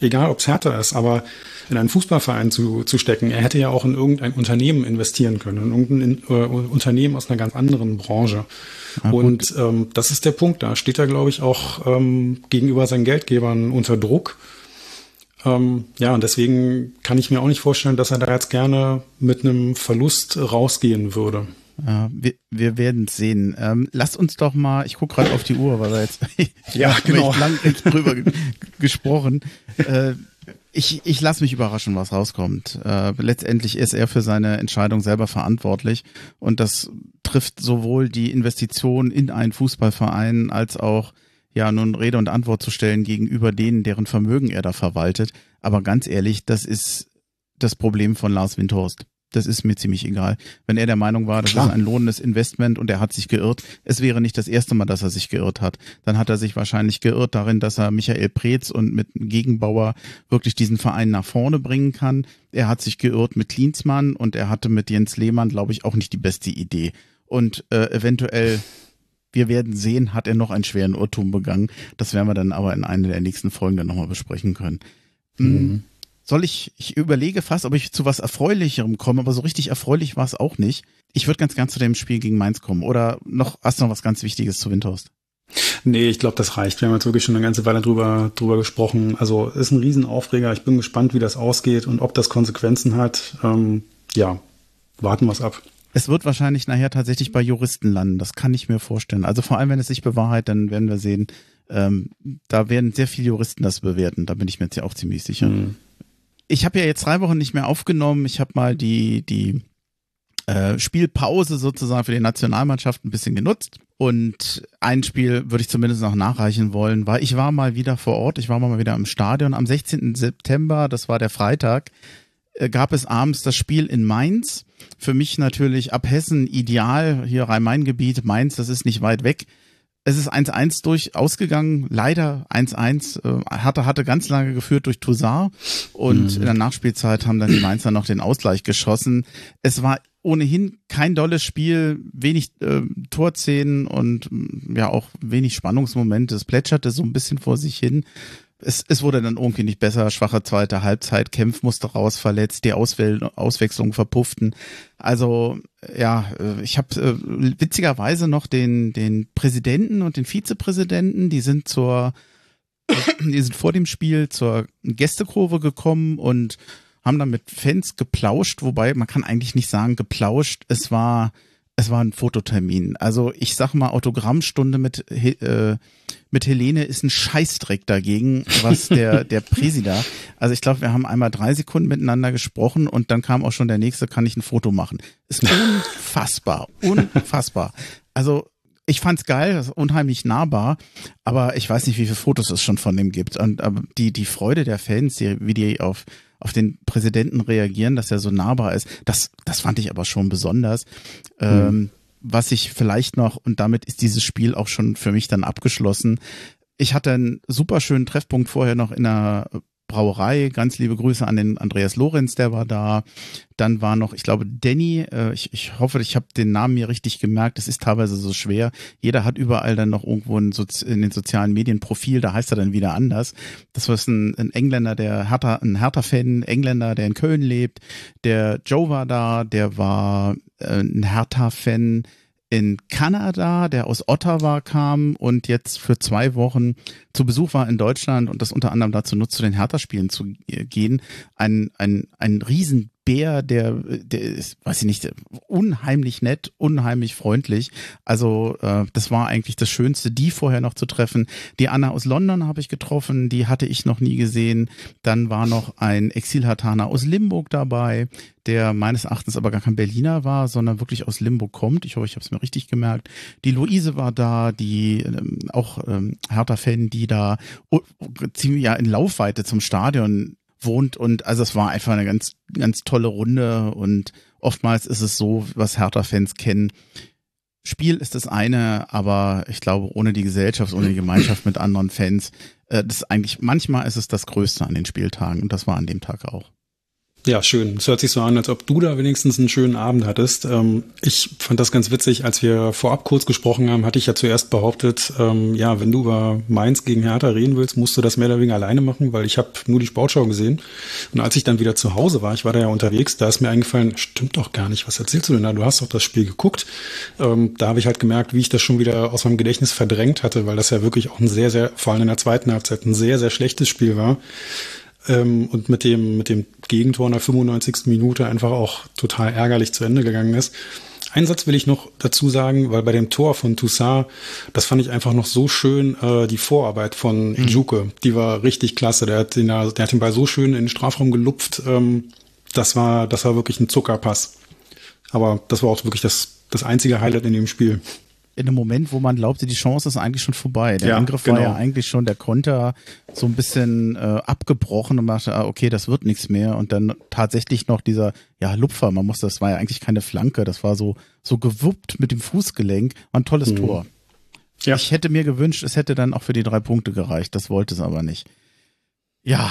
Speaker 3: egal ob es härter ist, aber in einen Fußballverein zu, zu stecken. Er hätte ja auch in irgendein Unternehmen investieren können, in irgendein äh, Unternehmen aus einer ganz anderen Branche. Ja, und ähm, das ist der Punkt. Da steht er, glaube ich, auch ähm, gegenüber seinen Geldgebern unter Druck ähm, ja, und deswegen kann ich mir auch nicht vorstellen, dass er da jetzt gerne mit einem Verlust rausgehen würde.
Speaker 2: Ja, wir, wir werden sehen. Ähm, lasst uns doch mal, ich gucke gerade auf die Uhr, weil wir jetzt [laughs]
Speaker 3: ja, genau.
Speaker 2: lang drüber gesprochen. Äh, ich, ich lasse mich überraschen, was rauskommt. Äh, letztendlich ist er für seine Entscheidung selber verantwortlich und das trifft sowohl die Investition in einen Fußballverein als auch ja nun Rede und Antwort zu stellen gegenüber denen, deren Vermögen er da verwaltet. Aber ganz ehrlich, das ist das Problem von Lars Windhorst. Das ist mir ziemlich egal. Wenn er der Meinung war, das Klar. ist ein lohnendes Investment und er hat sich geirrt, es wäre nicht das erste Mal, dass er sich geirrt hat. Dann hat er sich wahrscheinlich geirrt darin, dass er Michael Preetz und mit Gegenbauer wirklich diesen Verein nach vorne bringen kann. Er hat sich geirrt mit Klinsmann und er hatte mit Jens Lehmann, glaube ich, auch nicht die beste Idee. Und äh, eventuell [laughs] wir werden sehen, hat er noch einen schweren Irrtum begangen. Das werden wir dann aber in einer der nächsten Folgen dann nochmal besprechen können. Hm. Mhm. Soll ich, ich überlege fast, ob ich zu was Erfreulicherem komme, aber so richtig erfreulich war es auch nicht. Ich würde ganz gern zu dem Spiel gegen Mainz kommen. Oder noch, hast du noch was ganz Wichtiges zu Windhorst?
Speaker 3: Nee, ich glaube, das reicht. Wir haben jetzt wirklich schon eine ganze Weile drüber, drüber gesprochen. Also ist ein Riesenaufreger. Ich bin gespannt, wie das ausgeht und ob das Konsequenzen hat. Ähm, ja, warten wir es ab.
Speaker 2: Es wird wahrscheinlich nachher tatsächlich bei Juristen landen. Das kann ich mir vorstellen. Also vor allem, wenn es sich bewahrheit, dann werden wir sehen, ähm, da werden sehr viele Juristen das bewerten. Da bin ich mir jetzt ja auch ziemlich sicher. Mhm. Ich habe ja jetzt drei Wochen nicht mehr aufgenommen. Ich habe mal die, die äh, Spielpause sozusagen für die Nationalmannschaft ein bisschen genutzt. Und ein Spiel würde ich zumindest noch nachreichen wollen, weil ich war mal wieder vor Ort. Ich war mal wieder im Stadion am 16. September. Das war der Freitag. Äh, gab es abends das Spiel in Mainz. Für mich natürlich ab Hessen ideal, hier Rhein-Main-Gebiet, Mainz, das ist nicht weit weg. Es ist 1-1 durch ausgegangen, leider 1-1. Äh, hatte, hatte ganz lange geführt durch Toussaint und mhm. in der Nachspielzeit haben dann die Mainzer noch den Ausgleich geschossen. Es war ohnehin kein dolles Spiel, wenig äh, Torszenen und ja auch wenig Spannungsmomente. Es plätscherte so ein bisschen vor sich hin es, es wurde dann irgendwie nicht besser. Schwache zweite Halbzeit, Kempf musste raus, verletzt, die Auswähl Auswechslungen verpufften. Also ja, äh, ich habe äh, witzigerweise noch den, den Präsidenten und den Vizepräsidenten, die sind zur, [coughs] die sind vor dem Spiel zur Gästekurve gekommen und haben dann mit Fans geplauscht, wobei man kann eigentlich nicht sagen geplauscht. Es war es war ein Fototermin. Also ich sag mal, Autogrammstunde mit, äh, mit Helene ist ein Scheißdreck dagegen, was der, [laughs] der Präsident. Also ich glaube, wir haben einmal drei Sekunden miteinander gesprochen und dann kam auch schon der nächste, kann ich ein Foto machen. Ist [laughs] unfassbar, unfassbar. Also ich fand's geil, ist unheimlich nahbar, aber ich weiß nicht, wie viele Fotos es schon von dem gibt. Und aber die, die Freude der Fans, die, wie die auf auf den Präsidenten reagieren, dass er so nahbar ist. Das, das fand ich aber schon besonders. Mhm. Ähm, was ich vielleicht noch, und damit ist dieses Spiel auch schon für mich dann abgeschlossen. Ich hatte einen super schönen Treffpunkt vorher noch in der Brauerei. Ganz liebe Grüße an den Andreas Lorenz, der war da. Dann war noch, ich glaube, Danny, äh, ich, ich hoffe, ich habe den Namen mir richtig gemerkt. Es ist teilweise so schwer. Jeder hat überall dann noch irgendwo Sozi in den sozialen Medien Profil, da heißt er dann wieder anders. Das war ein, ein Engländer, der Hertha, ein Hertha-Fan, Engländer, der in Köln lebt. Der Joe war da, der war äh, ein Hertha-Fan in Kanada, der aus Ottawa kam und jetzt für zwei Wochen zu Besuch war in Deutschland und das unter anderem dazu nutzt, zu den Hertha-Spielen zu gehen. Ein, ein, ein riesen Bär, der, der ist, weiß ich nicht, unheimlich nett, unheimlich freundlich. Also äh, das war eigentlich das Schönste, die vorher noch zu treffen. Die Anna aus London habe ich getroffen, die hatte ich noch nie gesehen. Dann war noch ein Exilhataner aus Limburg dabei, der meines Erachtens aber gar kein Berliner war, sondern wirklich aus Limburg kommt. Ich hoffe, ich habe es mir richtig gemerkt. Die Luise war da, die ähm, auch ähm, Hertha-Fan, die da oh, ziemlich ja in Laufweite zum Stadion wohnt und also es war einfach eine ganz, ganz tolle Runde und oftmals ist es so, was Hertha-Fans kennen. Spiel ist das eine, aber ich glaube, ohne die Gesellschaft, ohne die Gemeinschaft mit anderen Fans, äh, das eigentlich, manchmal ist es das Größte an den Spieltagen und das war an dem Tag auch.
Speaker 3: Ja, schön. Es hört sich so an, als ob du da wenigstens einen schönen Abend hattest. Ähm, ich fand das ganz witzig, als wir vorab kurz gesprochen haben, hatte ich ja zuerst behauptet, ähm, ja, wenn du über Mainz gegen Hertha reden willst, musst du das mehr oder weniger alleine machen, weil ich habe nur die Sportschau gesehen. Und als ich dann wieder zu Hause war, ich war da ja unterwegs, da ist mir eingefallen, stimmt doch gar nicht, was erzählst du denn da? Du hast doch das Spiel geguckt. Ähm, da habe ich halt gemerkt, wie ich das schon wieder aus meinem Gedächtnis verdrängt hatte, weil das ja wirklich auch ein sehr, sehr, vor allem in der zweiten Halbzeit, ein sehr, sehr schlechtes Spiel war ähm, und mit dem, mit dem Gegentor in der 95. Minute einfach auch total ärgerlich zu Ende gegangen ist. Einen Satz will ich noch dazu sagen, weil bei dem Tor von Toussaint, das fand ich einfach noch so schön, äh, die Vorarbeit von mhm. Juke, die war richtig klasse. Der hat, den, der hat den Ball so schön in den Strafraum gelupft. Ähm, das war, das war wirklich ein Zuckerpass. Aber das war auch wirklich das, das einzige Highlight in dem Spiel
Speaker 2: in einem Moment, wo man glaubte, die Chance ist eigentlich schon vorbei. Der ja, Angriff genau. war ja eigentlich schon der Konter so ein bisschen äh, abgebrochen und man dachte, ah, okay, das wird nichts mehr. Und dann tatsächlich noch dieser, ja, Lupfer, man muss, das war ja eigentlich keine Flanke, das war so, so gewuppt mit dem Fußgelenk. War ein tolles mhm. Tor. Ja. Ich hätte mir gewünscht, es hätte dann auch für die drei Punkte gereicht. Das wollte es aber nicht. Ja,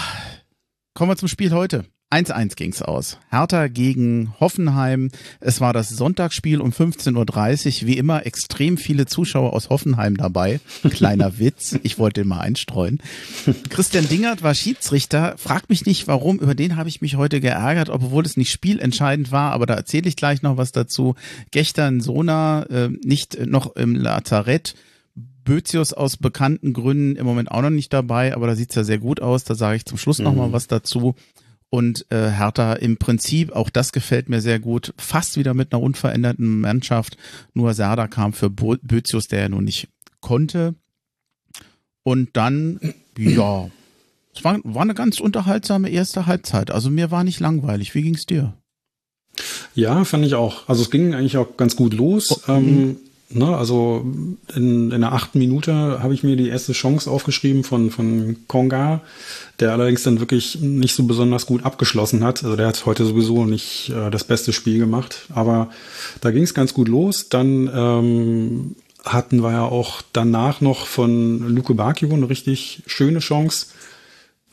Speaker 2: kommen wir zum Spiel heute. 1-1 ging's aus. Hertha gegen Hoffenheim. Es war das Sonntagsspiel um 15.30 Uhr. Wie immer extrem viele Zuschauer aus Hoffenheim dabei. Kleiner [laughs] Witz. Ich wollte den mal einstreuen. Christian Dingert war Schiedsrichter. Frag mich nicht, warum. Über den habe ich mich heute geärgert, obwohl es nicht spielentscheidend war. Aber da erzähle ich gleich noch was dazu. Gechtern Sona äh, nicht noch im Lazarett. Bözius aus bekannten Gründen im Moment auch noch nicht dabei, aber da sieht's ja sehr gut aus. Da sage ich zum Schluss mhm. noch mal was dazu und äh, Hertha im Prinzip, auch das gefällt mir sehr gut, fast wieder mit einer unveränderten Mannschaft. Nur Serda kam für Bözius, der ja nun nicht konnte. Und dann, ja, es war, war eine ganz unterhaltsame erste Halbzeit. Also mir war nicht langweilig. Wie ging's dir?
Speaker 3: Ja, fand ich auch. Also es ging eigentlich auch ganz gut los. Oh, ähm, mhm. Ne, also in, in der achten Minute habe ich mir die erste Chance aufgeschrieben von, von Konga, der allerdings dann wirklich nicht so besonders gut abgeschlossen hat. Also der hat heute sowieso nicht äh, das beste Spiel gemacht, aber da ging es ganz gut los. Dann ähm, hatten wir ja auch danach noch von Luke Bakio eine richtig schöne Chance.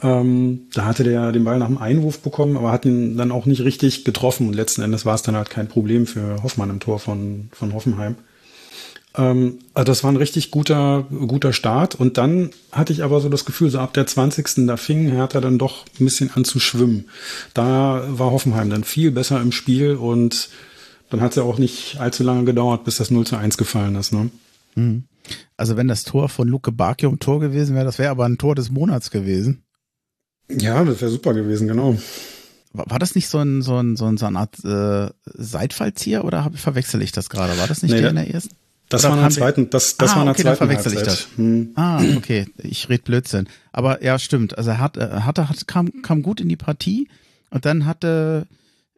Speaker 3: Ähm, da hatte der den Ball nach dem Einwurf bekommen, aber hat ihn dann auch nicht richtig getroffen. Und letzten Endes war es dann halt kein Problem für Hoffmann im Tor von, von Hoffenheim. Ähm, also das war ein richtig guter, guter Start. Und dann hatte ich aber so das Gefühl, so ab der 20. da fing Hertha dann doch ein bisschen an zu schwimmen. Da war Hoffenheim dann viel besser im Spiel und dann hat es ja auch nicht allzu lange gedauert, bis das 0 zu 1 gefallen ist. Ne?
Speaker 2: Mhm. Also wenn das Tor von Luke Bakio ein Tor gewesen wäre, das wäre aber ein Tor des Monats gewesen.
Speaker 3: Ja, das wäre super gewesen, genau.
Speaker 2: War das nicht so ein, so ein, so, ein, so eine Art äh, Seitfallzieher oder verwechsel ich das gerade? War das nicht nee, der in der ersten?
Speaker 3: Das Oder war in der zweiten, das, das ah, war in der okay, zweiten verwechsel
Speaker 2: ich das. Hm. Ah, okay, ich red Blödsinn. Aber ja, stimmt. Also er hat, er hatte, hat, kam, kam gut in die Partie und dann hatte,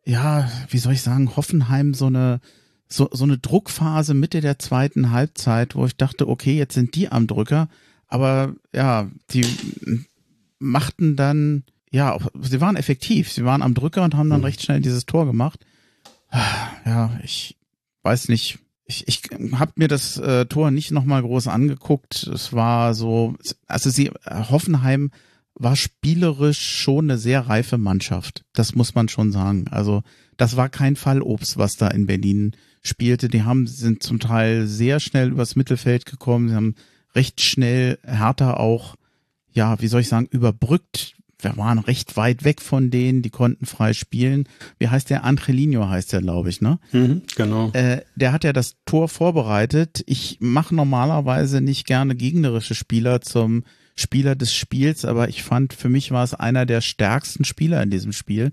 Speaker 2: ja, wie soll ich sagen, Hoffenheim so eine, so, so eine Druckphase Mitte der zweiten Halbzeit, wo ich dachte, okay, jetzt sind die am Drücker. Aber ja, die machten dann, ja, sie waren effektiv. Sie waren am Drücker und haben dann hm. recht schnell dieses Tor gemacht. Ja, ich weiß nicht ich, ich habe mir das äh, Tor nicht nochmal groß angeguckt. Es war so, also sie, Hoffenheim war spielerisch schon eine sehr reife Mannschaft. Das muss man schon sagen. Also das war kein Fallobst, was da in Berlin spielte. Die haben sind zum Teil sehr schnell übers Mittelfeld gekommen. Sie haben recht schnell Hertha auch, ja, wie soll ich sagen, überbrückt. Wir waren recht weit weg von denen, die konnten frei spielen. Wie heißt der? Angelino heißt der, glaube ich, ne?
Speaker 3: Mhm, genau.
Speaker 2: Äh, der hat ja das Tor vorbereitet. Ich mache normalerweise nicht gerne gegnerische Spieler zum Spieler des Spiels, aber ich fand, für mich war es einer der stärksten Spieler in diesem Spiel.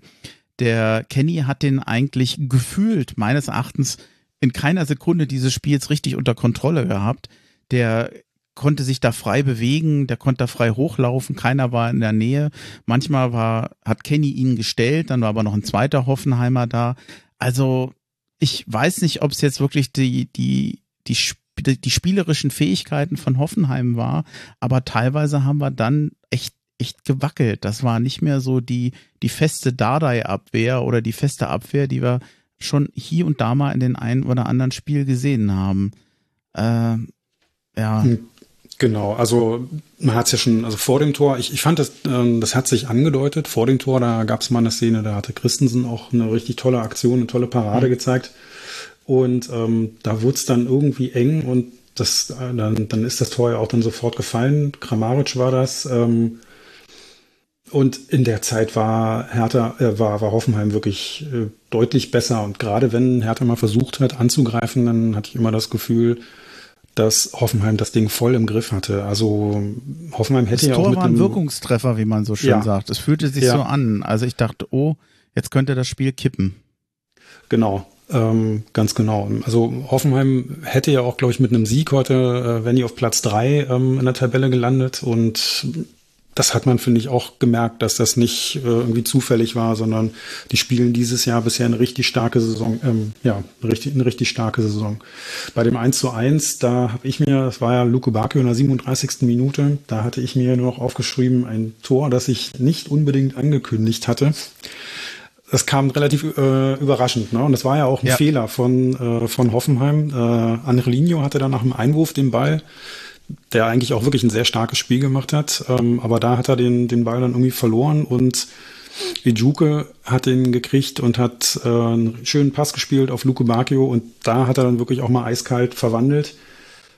Speaker 2: Der Kenny hat den eigentlich gefühlt, meines Erachtens, in keiner Sekunde dieses Spiels richtig unter Kontrolle gehabt. Der konnte sich da frei bewegen, der konnte da frei hochlaufen, keiner war in der Nähe. Manchmal war, hat Kenny ihn gestellt, dann war aber noch ein zweiter Hoffenheimer da. Also ich weiß nicht, ob es jetzt wirklich die, die, die die spielerischen Fähigkeiten von Hoffenheim war, aber teilweise haben wir dann echt echt gewackelt. Das war nicht mehr so die die feste Dardai-Abwehr oder die feste Abwehr, die wir schon hier und da mal in den einen oder anderen Spiel gesehen haben. Äh, ja. Hm,
Speaker 3: genau, also man hat es ja schon, also vor dem Tor, ich, ich fand das, ähm, das hat sich angedeutet, vor dem Tor, da gab es mal eine Szene, da hatte Christensen auch eine richtig tolle Aktion, eine tolle Parade mhm. gezeigt. Und ähm, da wurde es dann irgendwie eng und das, äh, dann, dann ist das Tor ja auch dann sofort gefallen. Kramaric war das. Ähm, und in der Zeit war Hertha, äh, war, war Hoffenheim wirklich äh, deutlich besser. Und gerade wenn Hertha mal versucht hat anzugreifen, dann hatte ich immer das Gefühl, dass Hoffenheim das Ding voll im Griff hatte. Also Hoffenheim hätte das ja
Speaker 2: Tor
Speaker 3: auch mit
Speaker 2: war ein Wirkungstreffer, wie man so schön ja. sagt. Es fühlte sich ja. so an. Also ich dachte, oh, jetzt könnte das Spiel kippen.
Speaker 3: Genau. Ähm, ganz genau. Also Hoffenheim hätte ja auch, glaube ich, mit einem Sieg heute, äh, wenn die auf Platz drei ähm, in der Tabelle gelandet und das hat man, finde ich, auch gemerkt, dass das nicht äh, irgendwie zufällig war, sondern die spielen dieses Jahr bisher eine richtig starke Saison, ähm, ja, richtig, eine richtig starke Saison. Bei dem 1 zu 1, da habe ich mir, das war ja Luke Bakio in der 37. Minute, da hatte ich mir nur noch aufgeschrieben, ein Tor, das ich nicht unbedingt angekündigt hatte das kam relativ äh, überraschend. Ne? Und das war ja auch ein ja. Fehler von, äh, von Hoffenheim. Äh, Angelino hatte dann nach dem Einwurf den Ball, der eigentlich auch wirklich ein sehr starkes Spiel gemacht hat. Ähm, aber da hat er den, den Ball dann irgendwie verloren und Ijuke hat ihn gekriegt und hat äh, einen schönen Pass gespielt auf Luke Bacchio und da hat er dann wirklich auch mal eiskalt verwandelt.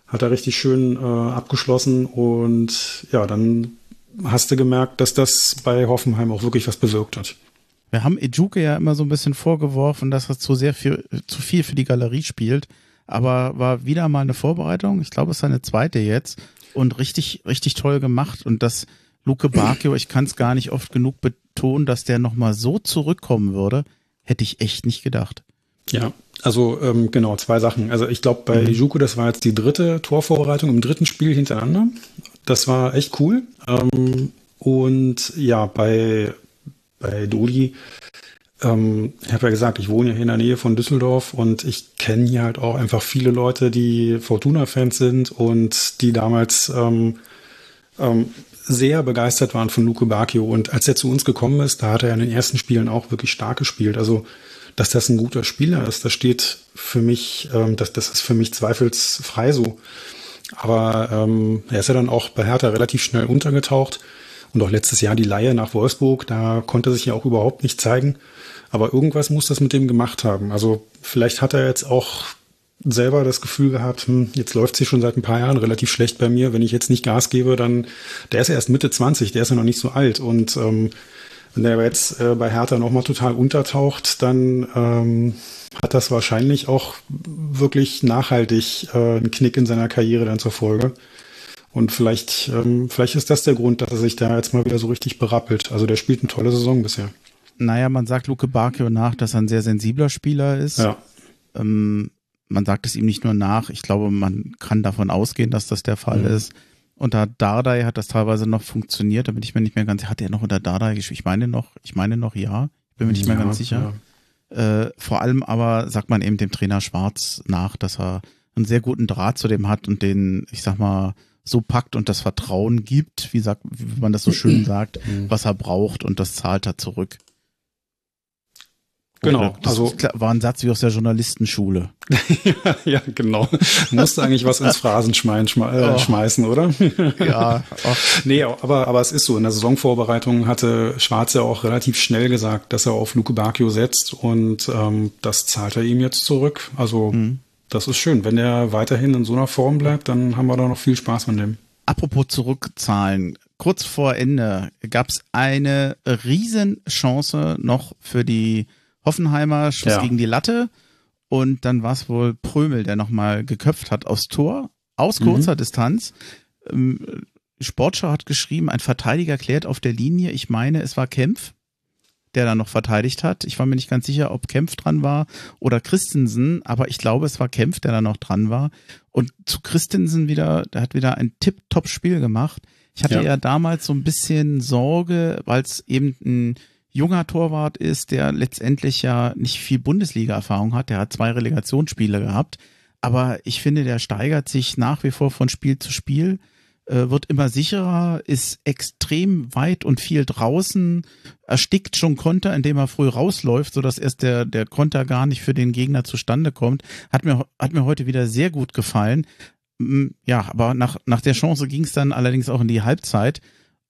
Speaker 3: Hat er richtig schön äh, abgeschlossen und ja, dann hast du gemerkt, dass das bei Hoffenheim auch wirklich was bewirkt hat.
Speaker 2: Wir haben Ejuke ja immer so ein bisschen vorgeworfen, dass er zu sehr viel, zu viel für die Galerie spielt. Aber war wieder mal eine Vorbereitung. Ich glaube, es ist seine zweite jetzt. Und richtig, richtig toll gemacht. Und dass Luke Bakio, ich kann es gar nicht oft genug betonen, dass der nochmal so zurückkommen würde, hätte ich echt nicht gedacht.
Speaker 3: Ja, also ähm, genau, zwei Sachen. Also ich glaube, bei mhm. Ijuku, das war jetzt die dritte Torvorbereitung im dritten Spiel hintereinander. Das war echt cool. Ähm, und ja, bei bei Dodi. Ähm, ich habe ja gesagt, ich wohne ja hier in der Nähe von Düsseldorf und ich kenne hier halt auch einfach viele Leute, die Fortuna-Fans sind und die damals ähm, ähm, sehr begeistert waren von Luke Bacchio. Und als er zu uns gekommen ist, da hat er in den ersten Spielen auch wirklich stark gespielt. Also, dass das ein guter Spieler ist, das steht für mich, ähm, das, das ist für mich zweifelsfrei so. Aber ähm, er ist ja dann auch bei Hertha relativ schnell untergetaucht. Und auch letztes Jahr die Laie nach Wolfsburg, da konnte sich ja auch überhaupt nicht zeigen. Aber irgendwas muss das mit dem gemacht haben. Also vielleicht hat er jetzt auch selber das Gefühl gehabt, hm, jetzt läuft sie schon seit ein paar Jahren relativ schlecht bei mir. Wenn ich jetzt nicht Gas gebe, dann, der ist ja erst Mitte 20, der ist ja noch nicht so alt. Und ähm, wenn der jetzt äh, bei Hertha nochmal total untertaucht, dann ähm, hat das wahrscheinlich auch wirklich nachhaltig äh, einen Knick in seiner Karriere dann zur Folge. Und vielleicht, ähm, vielleicht ist das der Grund, dass er sich da jetzt mal wieder so richtig berappelt. Also der spielt eine tolle Saison bisher.
Speaker 2: Naja, man sagt Luke Bakio nach, dass er ein sehr sensibler Spieler ist. Ja. Ähm, man sagt es ihm nicht nur nach. Ich glaube, man kann davon ausgehen, dass das der Fall mhm. ist. Unter Dardai hat das teilweise noch funktioniert. Da bin ich mir nicht mehr ganz sicher. Hat er noch unter Dardai gespielt? Ich meine noch, ich meine noch ja. Ich bin mir nicht ja, mehr ganz sicher. Ja. Äh, vor allem aber sagt man eben dem Trainer Schwarz nach, dass er einen sehr guten Draht zu dem hat und den, ich sag mal, so packt und das Vertrauen gibt, wie, sagt, wie man das so schön [clears throat] sagt, mhm. was er braucht und das zahlt er zurück.
Speaker 3: Genau.
Speaker 2: Das also war ein Satz wie aus der Journalistenschule.
Speaker 3: ja, [laughs] ja, genau. Musste eigentlich was ins Phrasenschwein schme oh. schmeißen, oder? [laughs]
Speaker 2: ja.
Speaker 3: Oh. Nee, aber, aber es ist so. In der Saisonvorbereitung hatte Schwarz ja auch relativ schnell gesagt, dass er auf Luke Bacchio setzt und ähm, das zahlt er ihm jetzt zurück. Also mhm. Das ist schön. Wenn er weiterhin in so einer Form bleibt, dann haben wir da noch viel Spaß an dem.
Speaker 2: Apropos zurückzahlen. Kurz vor Ende gab es eine Riesenchance noch für die Hoffenheimer Schuss ja. gegen die Latte. Und dann war es wohl Prömel, der nochmal geköpft hat aus Tor, aus mhm. kurzer mhm. Distanz. Ähm, Sportschau hat geschrieben, ein Verteidiger klärt auf der Linie. Ich meine, es war Kempf, der da noch verteidigt hat. Ich war mir nicht ganz sicher, ob Kempf dran war oder Christensen, aber ich glaube, es war Kempf, der da noch dran war. Und zu Christensen wieder, der hat wieder ein Tip-Top-Spiel gemacht. Ich hatte ja. ja damals so ein bisschen Sorge, weil es eben ein junger Torwart ist, der letztendlich ja nicht viel Bundesliga-Erfahrung hat. Der hat zwei Relegationsspiele gehabt. Aber ich finde, der steigert sich nach wie vor von Spiel zu Spiel, äh, wird immer sicherer, ist extrem weit und viel draußen, erstickt schon Konter, indem er früh rausläuft, sodass erst der, der Konter gar nicht für den Gegner zustande kommt. Hat mir, hat mir heute wieder sehr gut gefallen. Ja, aber nach, nach der Chance ging es dann allerdings auch in die Halbzeit.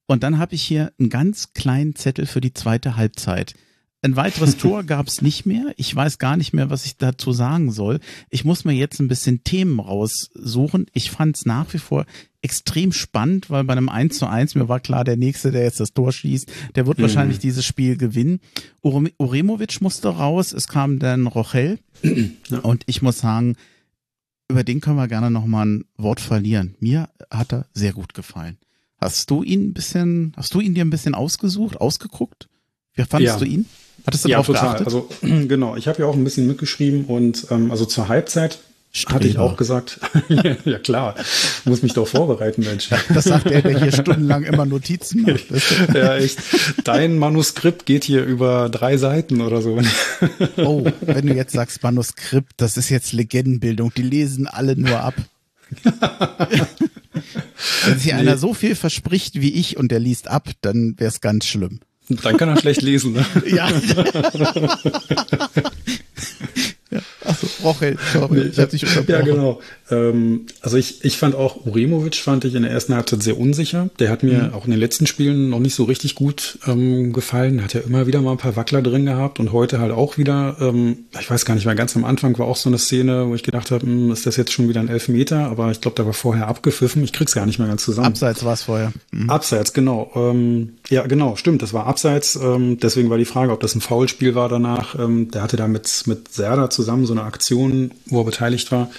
Speaker 2: Und dann habe ich hier einen ganz kleinen Zettel für die zweite Halbzeit. Ein weiteres [laughs] Tor gab es nicht mehr. Ich weiß gar nicht mehr, was ich dazu sagen soll. Ich muss mir jetzt ein bisschen Themen raussuchen. Ich fand es nach wie vor extrem spannend, weil bei einem 1 zu 1, mir war klar, der Nächste, der jetzt das Tor schießt, der wird mhm. wahrscheinlich dieses Spiel gewinnen. Uremovic musste raus, es kam dann Rochel. Ja. Und ich muss sagen, über den können wir gerne nochmal ein Wort verlieren. Mir hat er sehr gut gefallen. Hast du ihn ein bisschen, hast du ihn dir ein bisschen ausgesucht, ausgeguckt? Wie fandest ja. du ihn?
Speaker 3: Hattest du ja, darauf total. geachtet? Also [clears throat] genau, ich habe ja auch ein bisschen mitgeschrieben und ähm, also zur Halbzeit Streber. hatte ich auch gesagt, [laughs] ja klar, muss mich doch vorbereiten, Mensch.
Speaker 2: Das sagt er, der hier stundenlang immer Notizen macht. [laughs]
Speaker 3: ja, echt. Dein Manuskript geht hier über drei Seiten oder so. [laughs]
Speaker 2: oh, wenn du jetzt sagst Manuskript, das ist jetzt Legendenbildung. Die lesen alle nur ab. Wenn sich nee. einer so viel verspricht wie ich und der liest ab, dann wäre es ganz schlimm.
Speaker 3: Dann kann er schlecht lesen, ne?
Speaker 2: ja. [laughs] Ja. Achso, Rochel, sorry, ich hab dich
Speaker 3: Ja, genau. Ähm, also ich, ich fand auch Uremovic fand ich in der ersten Halbzeit sehr unsicher. Der hat mir mhm. auch in den letzten Spielen noch nicht so richtig gut ähm, gefallen. Hat ja immer wieder mal ein paar Wackler drin gehabt und heute halt auch wieder, ähm, ich weiß gar nicht mehr, ganz am Anfang war auch so eine Szene, wo ich gedacht habe, hm, ist das jetzt schon wieder ein Elfmeter? Aber ich glaube, da war vorher abgepfiffen. Ich krieg's gar nicht mehr ganz zusammen.
Speaker 2: Abseits war es vorher.
Speaker 3: Mhm. Abseits, genau. Ähm, ja, genau, stimmt, das war abseits. Ähm, deswegen war die Frage, ob das ein Foulspiel war danach. Ähm, der hatte da mit, mit Serda zusammen, so eine Aktion, wo er beteiligt war.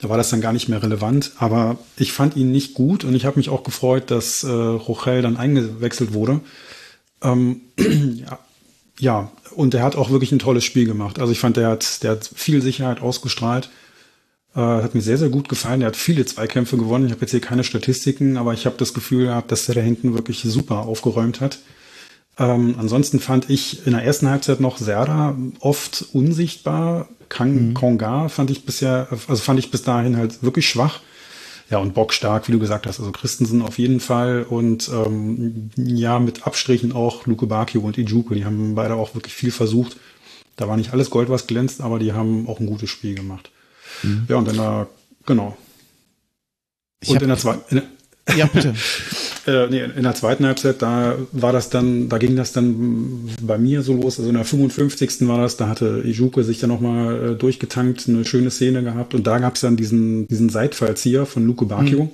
Speaker 3: Da war das dann gar nicht mehr relevant. Aber ich fand ihn nicht gut und ich habe mich auch gefreut, dass äh, Rochel dann eingewechselt wurde. Ähm, [clears throat] ja, ja, und er hat auch wirklich ein tolles Spiel gemacht. Also ich fand, der hat, der hat viel Sicherheit ausgestrahlt. Äh, hat mir sehr, sehr gut gefallen. Er hat viele Zweikämpfe gewonnen. Ich habe jetzt hier keine Statistiken, aber ich habe das Gefühl gehabt, dass er da hinten wirklich super aufgeräumt hat. Ähm, ansonsten fand ich in der ersten Halbzeit noch Serda oft unsichtbar. Kang, mhm. Konga fand ich bisher, also fand ich bis dahin halt wirklich schwach. Ja, und Bock stark, wie du gesagt hast. Also Christensen auf jeden Fall und ähm, ja, mit Abstrichen auch Luke Bakio und Ijuko. Die haben beide auch wirklich viel versucht. Da war nicht alles Gold, was glänzt, aber die haben auch ein gutes Spiel gemacht. Mhm. Ja, und in der, genau.
Speaker 2: Ich und in der zweiten. Ja, bitte. [laughs]
Speaker 3: Äh, nee, in der zweiten Halbzeit, da war das dann, da ging das dann bei mir so los. Also in der 55. war das, da hatte Ijuke sich dann nochmal äh, durchgetankt, eine schöne Szene gehabt und da gab es dann diesen, diesen Seitfallzieher von Luke Bacchio. Mhm.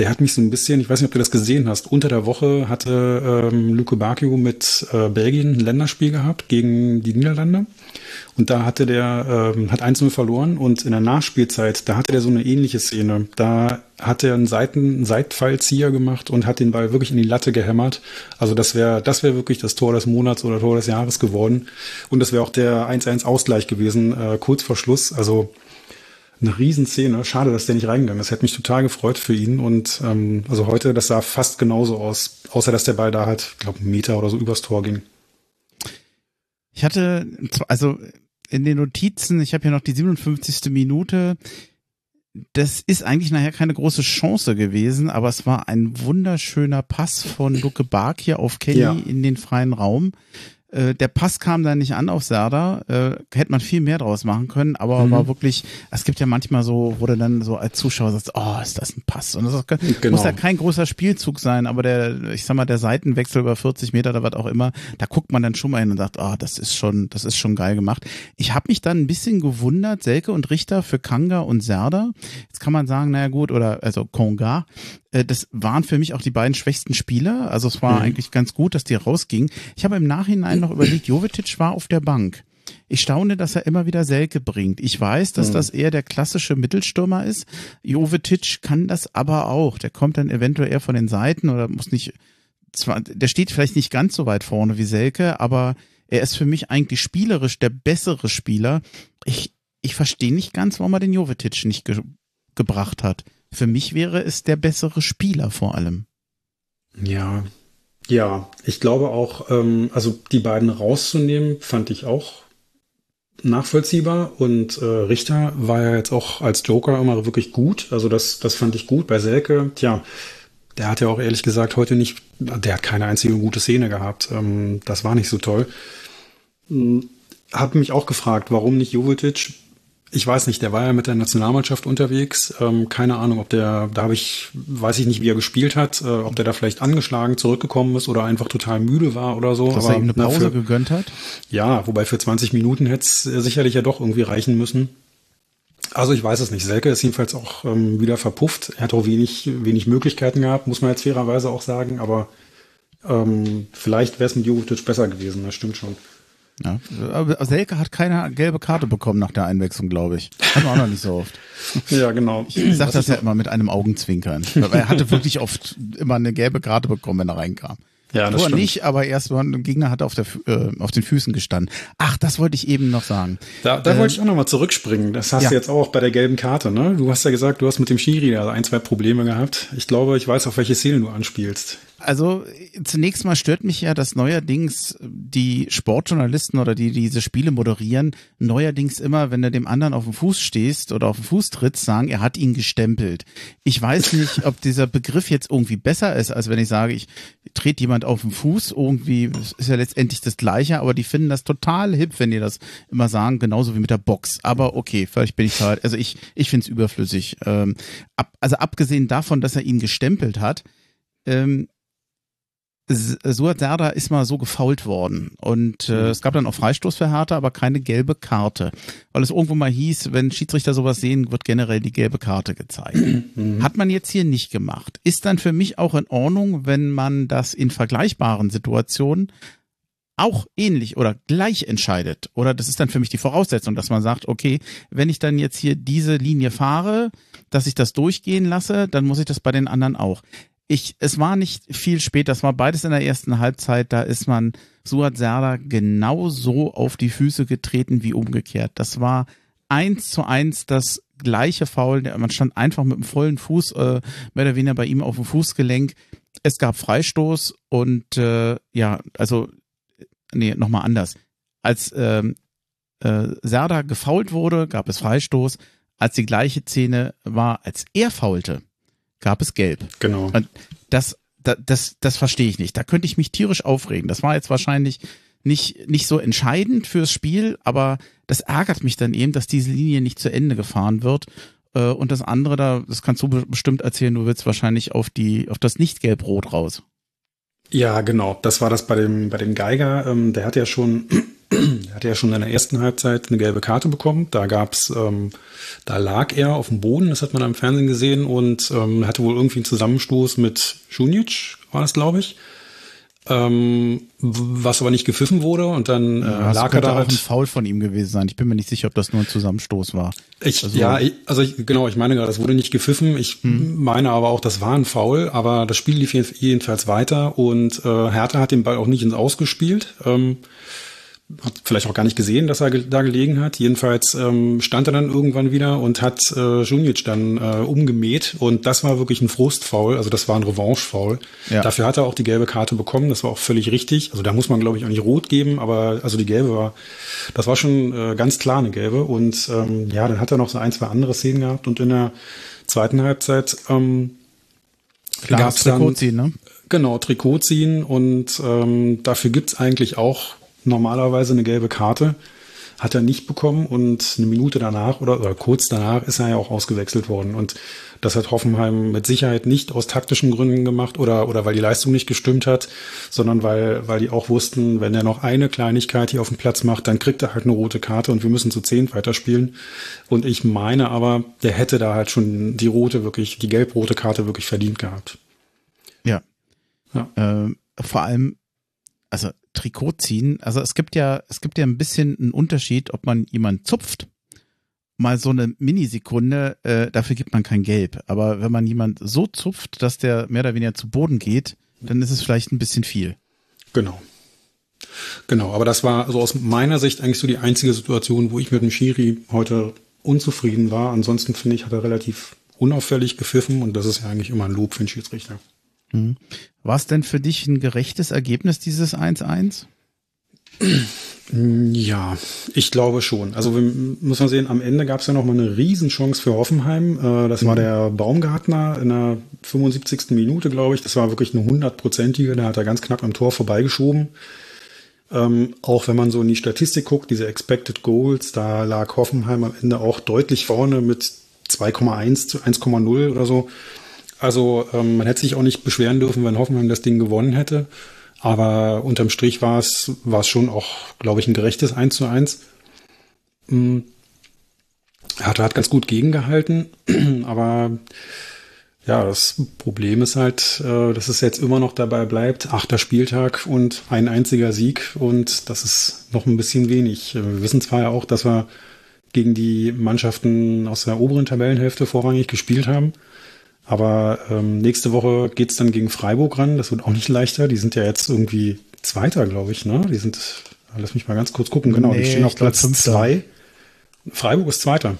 Speaker 3: Der hat mich so ein bisschen, ich weiß nicht, ob du das gesehen hast, unter der Woche hatte ähm, Luke Bacchio mit äh, Belgien ein Länderspiel gehabt gegen die Niederlande. Und da hatte der, ähm, hat 1-0 verloren und in der Nachspielzeit, da hatte der so eine ähnliche Szene. Da hat er einen Seiten, einen Seitfallzieher gemacht und hat den Ball wirklich in die Latte gehämmert. Also das wäre, das wäre wirklich das Tor des Monats oder Tor des Jahres geworden. Und das wäre auch der 1-1 Ausgleich gewesen, äh, kurz vor Schluss. Also eine Riesenszene. Schade, dass der nicht reingegangen ist. Hätte mich total gefreut für ihn. Und ähm, also heute, das sah fast genauso aus, außer dass der Ball da halt, ich glaube, einen Meter oder so übers Tor ging.
Speaker 2: Ich hatte, also in den Notizen, ich habe hier noch die 57. Minute. Das ist eigentlich nachher keine große Chance gewesen, aber es war ein wunderschöner Pass von Luke Bark hier auf Kenny ja. in den freien Raum. Äh, der Pass kam da nicht an auf Serda. Äh, hätte man viel mehr draus machen können, aber mhm. war wirklich, es gibt ja manchmal so, wo du dann so als Zuschauer sagst, oh, ist das ein Pass? Und das genau. muss ja kein großer Spielzug sein, aber der, ich sag mal, der Seitenwechsel über 40 Meter oder was auch immer, da guckt man dann schon mal hin und sagt, oh, das ist schon, das ist schon geil gemacht. Ich habe mich dann ein bisschen gewundert, Selke und Richter für Kanga und Serda. Jetzt kann man sagen, naja gut, oder also Konga, äh, das waren für mich auch die beiden schwächsten Spieler. Also es war mhm. eigentlich ganz gut, dass die rausgingen. Ich habe im Nachhinein noch überlegt, Jovetic war auf der Bank. Ich staune, dass er immer wieder Selke bringt. Ich weiß, dass mhm. das eher der klassische Mittelstürmer ist. Jovetic kann das aber auch. Der kommt dann eventuell eher von den Seiten oder muss nicht, zwar, der steht vielleicht nicht ganz so weit vorne wie Selke, aber er ist für mich eigentlich spielerisch der bessere Spieler. Ich, ich verstehe nicht ganz, warum er den Jovetic nicht ge gebracht hat. Für mich wäre es der bessere Spieler vor allem.
Speaker 3: Ja, ja, ich glaube auch, ähm, also die beiden rauszunehmen, fand ich auch nachvollziehbar und äh, Richter war ja jetzt auch als Joker immer wirklich gut. Also das, das fand ich gut. Bei Selke, tja, der hat ja auch ehrlich gesagt heute nicht, der hat keine einzige gute Szene gehabt. Ähm, das war nicht so toll. Hm, hab mich auch gefragt, warum nicht Jovetic ich weiß nicht, der war ja mit der Nationalmannschaft unterwegs. Ähm, keine Ahnung, ob der, da habe ich, weiß ich nicht, wie er gespielt hat, äh, ob der da vielleicht angeschlagen zurückgekommen ist oder einfach total müde war oder so.
Speaker 2: Dass Aber, er ihm eine Pause na, für, gegönnt hat?
Speaker 3: Ja, wobei für 20 Minuten hätte es sicherlich ja doch irgendwie reichen müssen. Also ich weiß es nicht. Selke ist jedenfalls auch ähm, wieder verpufft. Er hat auch wenig, wenig Möglichkeiten gehabt, muss man jetzt fairerweise auch sagen. Aber ähm, vielleicht wäre es mit Jovic besser gewesen, das stimmt schon.
Speaker 2: Ja. Aber Selke hat keine gelbe Karte bekommen nach der Einwechslung, glaube ich. Hat man auch noch nicht so oft. [laughs]
Speaker 3: ja, genau.
Speaker 2: Ich sage das ja immer mit einem Augenzwinkern. Er hatte wirklich oft immer eine gelbe Karte bekommen, wenn er reinkam. Ja, das Tor nicht, aber erst mal ein Gegner hat auf, der, äh, auf den Füßen gestanden. Ach, das wollte ich eben noch sagen.
Speaker 3: Da, da äh, wollte ich auch nochmal zurückspringen. Das hast ja. du jetzt auch bei der gelben Karte, ne? Du hast ja gesagt, du hast mit dem Schiri also ein, zwei Probleme gehabt. Ich glaube, ich weiß, auf welche Szene du anspielst.
Speaker 2: Also zunächst mal stört mich ja, dass neuerdings die Sportjournalisten oder die, die diese Spiele moderieren, neuerdings immer, wenn du dem anderen auf dem Fuß stehst oder auf den Fuß trittst, sagen, er hat ihn gestempelt. Ich weiß nicht, ob dieser Begriff jetzt irgendwie besser ist, als wenn ich sage, ich trete jemand auf den Fuß. Irgendwie ist ja letztendlich das Gleiche, aber die finden das total hip, wenn die das immer sagen, genauso wie mit der Box. Aber okay, vielleicht bin ich halt, also ich, ich finde es überflüssig. Ähm, ab, also abgesehen davon, dass er ihn gestempelt hat, ähm, Suat Serda ist mal so gefault worden und äh, mhm. es gab dann auch Freistoß für Hertha, aber keine gelbe Karte, weil es irgendwo mal hieß, wenn Schiedsrichter sowas sehen, wird generell die gelbe Karte gezeigt. [clears throat] Mhm. Hat man jetzt hier nicht gemacht. Ist dann für mich auch in Ordnung, wenn man das in vergleichbaren Situationen auch ähnlich oder gleich entscheidet. Oder das ist dann für mich die Voraussetzung, dass man sagt, okay, wenn ich dann jetzt hier diese Linie fahre, dass ich das durchgehen lasse, dann muss ich das bei den anderen auch ich, es war nicht viel später, es war beides in der ersten Halbzeit, da ist man Suat Serdar genauso auf die Füße getreten wie umgekehrt. Das war eins zu eins das gleiche Foul. Man stand einfach mit dem vollen Fuß, äh, mehr oder weniger bei ihm auf dem Fußgelenk. Es gab Freistoß und äh, ja, also, nee, nochmal anders. Als ähm, äh, Serda gefault wurde, gab es Freistoß. Als die gleiche Szene war, als er faulte, gab es gelb.
Speaker 3: Genau.
Speaker 2: Und das, das, das, das verstehe ich nicht. Da könnte ich mich tierisch aufregen. Das war jetzt wahrscheinlich nicht, nicht so entscheidend fürs Spiel, aber das ärgert mich dann eben, dass diese Linie nicht zu Ende gefahren wird. Äh, und das andere da, das kannst du bestimmt erzählen, du willst wahrscheinlich auf die, auf das Nicht-Gelb-Rot raus.
Speaker 3: Ja, genau. Das war das bei dem, bei dem Geiger. Ähm, der hat ja schon hatte ja schon in der ersten Halbzeit eine gelbe Karte bekommen. Da gab's, ähm, da lag er auf dem Boden, das hat man im Fernsehen gesehen und ähm, hatte wohl irgendwie einen Zusammenstoß mit Schunic, war das, glaube ich. Ähm, was aber nicht gepfiffen wurde und dann äh, ja, lag er da
Speaker 2: auch halt, ein Foul von ihm gewesen sein. Ich bin mir nicht sicher, ob das nur ein Zusammenstoß war.
Speaker 3: Ich, also, ja, ich, also ich, genau, ich meine gerade, das wurde nicht gepfiffen. Ich hm. meine aber auch, das war ein Foul, aber das Spiel lief jedenfalls weiter und äh, Hertha hat den Ball auch nicht ins Ausgespielt. Ähm, hat vielleicht auch gar nicht gesehen, dass er da gelegen hat. Jedenfalls ähm, stand er dann irgendwann wieder und hat äh, Junic dann äh, umgemäht und das war wirklich ein Frustfoul, also das war ein Revanchefoul. Ja. Dafür hat er auch die gelbe Karte bekommen, das war auch völlig richtig. Also da muss man glaube ich auch nicht rot geben, aber also die gelbe war, das war schon äh, ganz klar eine gelbe und ähm, ja, dann hat er noch so ein, zwei andere Szenen gehabt und in der zweiten Halbzeit ähm, gab es dann
Speaker 2: ziehen, ne?
Speaker 3: Genau, Trikot ziehen und ähm, dafür gibt's eigentlich auch normalerweise eine gelbe Karte. Hat er nicht bekommen und eine Minute danach oder, oder kurz danach ist er ja auch ausgewechselt worden. Und das hat Hoffenheim mit Sicherheit nicht aus taktischen Gründen gemacht oder, oder weil die Leistung nicht gestimmt hat, sondern weil, weil die auch wussten, wenn er noch eine Kleinigkeit hier auf dem Platz macht, dann kriegt er halt eine rote Karte und wir müssen zu zehn weiterspielen. Und ich meine aber, der hätte da halt schon die rote wirklich, die gelb-rote Karte wirklich verdient gehabt.
Speaker 2: Ja. ja. Äh, vor allem, also Trikot ziehen, also es gibt ja, es gibt ja ein bisschen einen Unterschied, ob man jemanden zupft mal so eine Minisekunde, äh, dafür gibt man kein Gelb. Aber wenn man jemand so zupft, dass der mehr oder weniger zu Boden geht, dann ist es vielleicht ein bisschen viel.
Speaker 3: Genau. Genau, aber das war also aus meiner Sicht eigentlich so die einzige Situation, wo ich mit dem Schiri heute unzufrieden war. Ansonsten finde ich, hat er relativ unauffällig gepfiffen und das ist ja eigentlich immer ein Lob für den Schiedsrichter.
Speaker 2: Mhm. War es denn für dich ein gerechtes Ergebnis, dieses 1-1?
Speaker 3: Ja, ich glaube schon. Also wir, muss man sehen, am Ende gab es ja noch mal eine Riesenchance für Hoffenheim. Äh, das war mhm. der Baumgartner in der 75. Minute, glaube ich. Das war wirklich eine hundertprozentige. Da hat er ganz knapp am Tor vorbeigeschoben. Ähm, auch wenn man so in die Statistik guckt, diese Expected Goals, da lag Hoffenheim am Ende auch deutlich vorne mit 2,1 zu 1,0 oder so. Also ähm, man hätte sich auch nicht beschweren dürfen, wenn Hoffenheim das Ding gewonnen hätte. Aber unterm Strich war es, war es schon auch, glaube ich, ein gerechtes 1 zu 1. Hm. Er hat, ganz gut gegengehalten, [clears throat] aber ja, das Problem ist halt, äh, dass es jetzt immer noch dabei bleibt, achter Spieltag und ein einziger Sieg und das ist noch ein bisschen wenig. Wir wissen zwar ja auch, dass wir gegen die Mannschaften aus der oberen Tabellenhälfte vorrangig gespielt haben, aber ähm, nächste Woche geht's dann gegen Freiburg ran. Das wird auch nicht leichter. Die sind ja jetzt irgendwie Zweiter, glaube ich. Ne? Die sind, lass mich mal ganz kurz gucken. Genau, nee, die stehen auf Platz glaub, zwei. Freiburg ist Zweiter.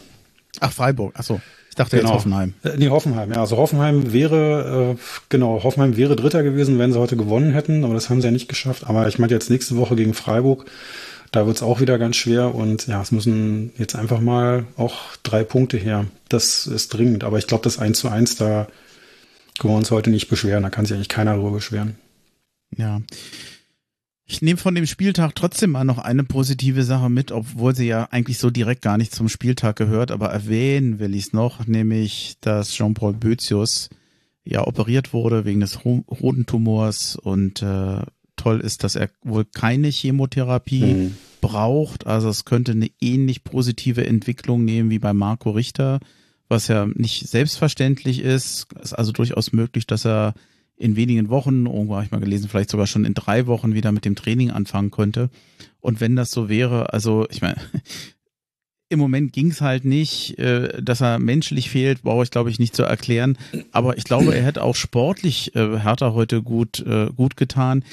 Speaker 2: Ach, Freiburg. Ach so. Ich dachte genau. jetzt Hoffenheim.
Speaker 3: Äh, nee, Hoffenheim. Ja, also Hoffenheim wäre, äh, genau, Hoffenheim wäre Dritter gewesen, wenn sie heute gewonnen hätten. Aber das haben sie ja nicht geschafft. Aber ich meine jetzt nächste Woche gegen Freiburg. Da wird es auch wieder ganz schwer und ja, es müssen jetzt einfach mal auch drei Punkte her. Das ist dringend, aber ich glaube, das 1 zu 1, da können wir uns heute nicht beschweren, da kann sich eigentlich keiner darüber beschweren.
Speaker 2: Ja. Ich nehme von dem Spieltag trotzdem mal noch eine positive Sache mit, obwohl sie ja eigentlich so direkt gar nicht zum Spieltag gehört, aber erwähnen will ich es noch, nämlich, dass Jean-Paul Bözius ja operiert wurde wegen des Hodentumors und äh, toll ist, dass er wohl keine Chemotherapie mhm. braucht. Also es könnte eine ähnlich positive Entwicklung nehmen wie bei Marco Richter, was ja nicht selbstverständlich ist. Es ist also durchaus möglich, dass er in wenigen Wochen, irgendwo habe ich mal gelesen, vielleicht sogar schon in drei Wochen wieder mit dem Training anfangen könnte. Und wenn das so wäre, also ich meine, im Moment ging es halt nicht, äh, dass er menschlich fehlt, brauche ich glaube ich nicht zu erklären. Aber ich glaube, er hätte auch sportlich äh, Hertha heute gut, äh, gut getan.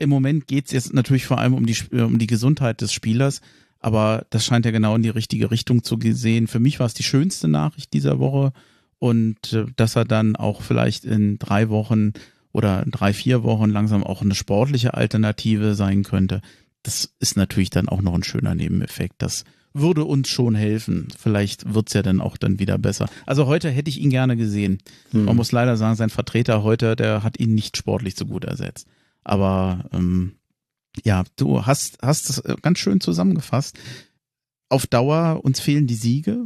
Speaker 2: Im Moment geht es jetzt natürlich vor allem um die, äh, um die Gesundheit des Spielers, aber das scheint ja genau in die richtige Richtung zu sehen. Für mich war es die schönste Nachricht dieser Woche und äh, dass er dann auch vielleicht in drei Wochen oder drei, vier Wochen langsam auch eine sportliche Alternative sein könnte. Das ist natürlich dann auch noch ein schöner Nebeneffekt. Das würde uns schon helfen. Vielleicht wird's ja dann auch dann wieder besser. Also heute hätte ich ihn gerne gesehen. Hm. Man muss leider sagen, sein Vertreter heute, der hat ihn nicht sportlich so gut ersetzt. Aber ähm, ja, du hast, hast es äh, ganz schön zusammengefasst. Auf Dauer, uns fehlen die Siege.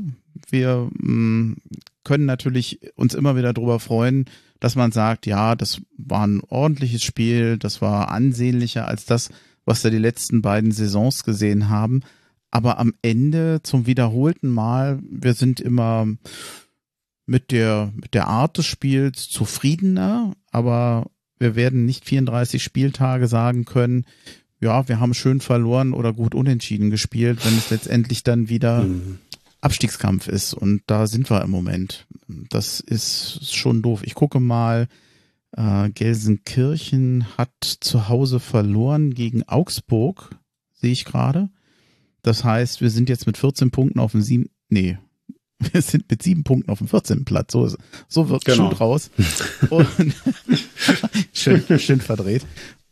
Speaker 2: Wir mh, mm, können natürlich uns immer wieder darüber freuen, dass man sagt, ja, das war ein ordentliches Spiel, das war ansehnlicher als das, was wir die letzten beiden Saisons gesehen haben. Aber am Ende zum wiederholten Mal, wir sind immer mit der, mit der Art des Spiels zufriedener, aber wir werden nicht 34 Spieltage sagen können, ja, wir haben schön verloren oder gut unentschieden gespielt, wenn es letztendlich dann wieder mhm. Abstiegskampf ist. Und da sind wir im Moment. Das ist schon doof. Ich gucke mal, äh, Gelsenkirchen hat zu Hause verloren gegen Augsburg, sehe ich gerade. Das heißt, wir sind jetzt mit 14 Punkten auf dem sieben, nee, wir sind mit sieben Punkten auf dem 14. Platz. So, so wird genau. schon draus. [laughs] Und [laughs] schön, schön verdreht.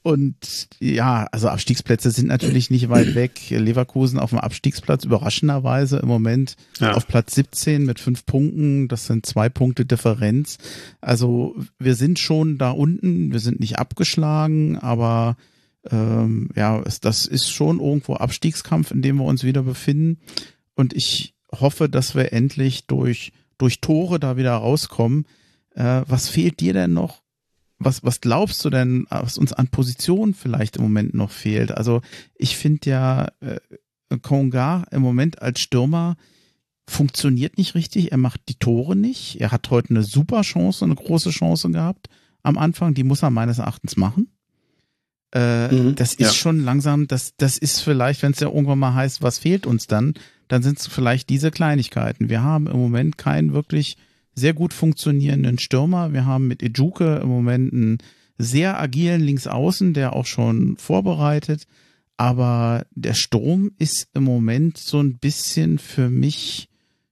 Speaker 2: Und ja, also Abstiegsplätze sind natürlich nicht weit weg. Leverkusen auf dem Abstiegsplatz überraschenderweise im Moment ja. auf Platz 17 mit fünf Punkten. Das sind zwei Punkte Differenz. Also wir sind schon da unten. Wir sind nicht abgeschlagen, aber Ähm, ja, das ist schon irgendwo Abstiegskampf, in dem wir uns wieder befinden. Und ich hoffe, dass wir endlich durch, durch Tore da wieder rauskommen. Äh, was fehlt dir denn noch? Was, was glaubst du denn, was uns an Positionen vielleicht im Moment noch fehlt? Also ich finde ja, äh, Konga im Moment als Stürmer funktioniert nicht richtig. Er macht die Tore nicht. Er hat heute eine super Chance, eine große Chance gehabt am Anfang. Die muss er meines Erachtens machen. Äh, mhm, das ist ja. schon langsam, das, das ist vielleicht, wenn es ja irgendwann mal heißt, was fehlt uns dann, dann sind es vielleicht diese Kleinigkeiten. Wir haben im Moment keinen wirklich sehr gut funktionierenden Stürmer. Wir haben mit Ejuke im Moment einen sehr agilen Linksaußen, der auch schon vorbereitet. Aber der Sturm ist im Moment so ein bisschen für mich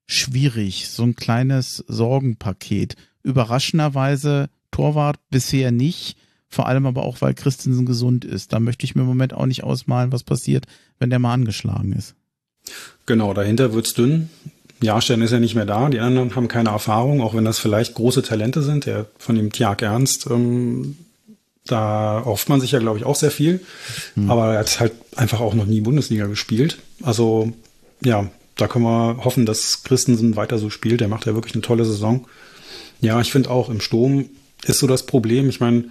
Speaker 2: schwierig. So ein kleines Sorgenpaket. Überraschenderweise Torwart bisher nicht. Vor allem aber auch, weil Christensen gesund ist. Da möchte ich mir im Moment auch nicht ausmalen, was passiert, wenn der mal angeschlagen ist.
Speaker 3: Genau, dahinter wird's dünn. Jahrstein ist ja nicht mehr da, die anderen haben keine Erfahrung, auch wenn das vielleicht große Talente sind. Der von dem Tjag Ernst, ähm, da hofft man sich ja, glaube ich, auch sehr viel. Mhm. Aber er hat halt einfach auch noch nie Bundesliga gespielt. Also ja, da können wir hoffen, dass Christensen weiter so spielt. Der macht ja wirklich eine tolle Saison. Ja, ich finde auch im Sturm ist so das Problem. Ich meine,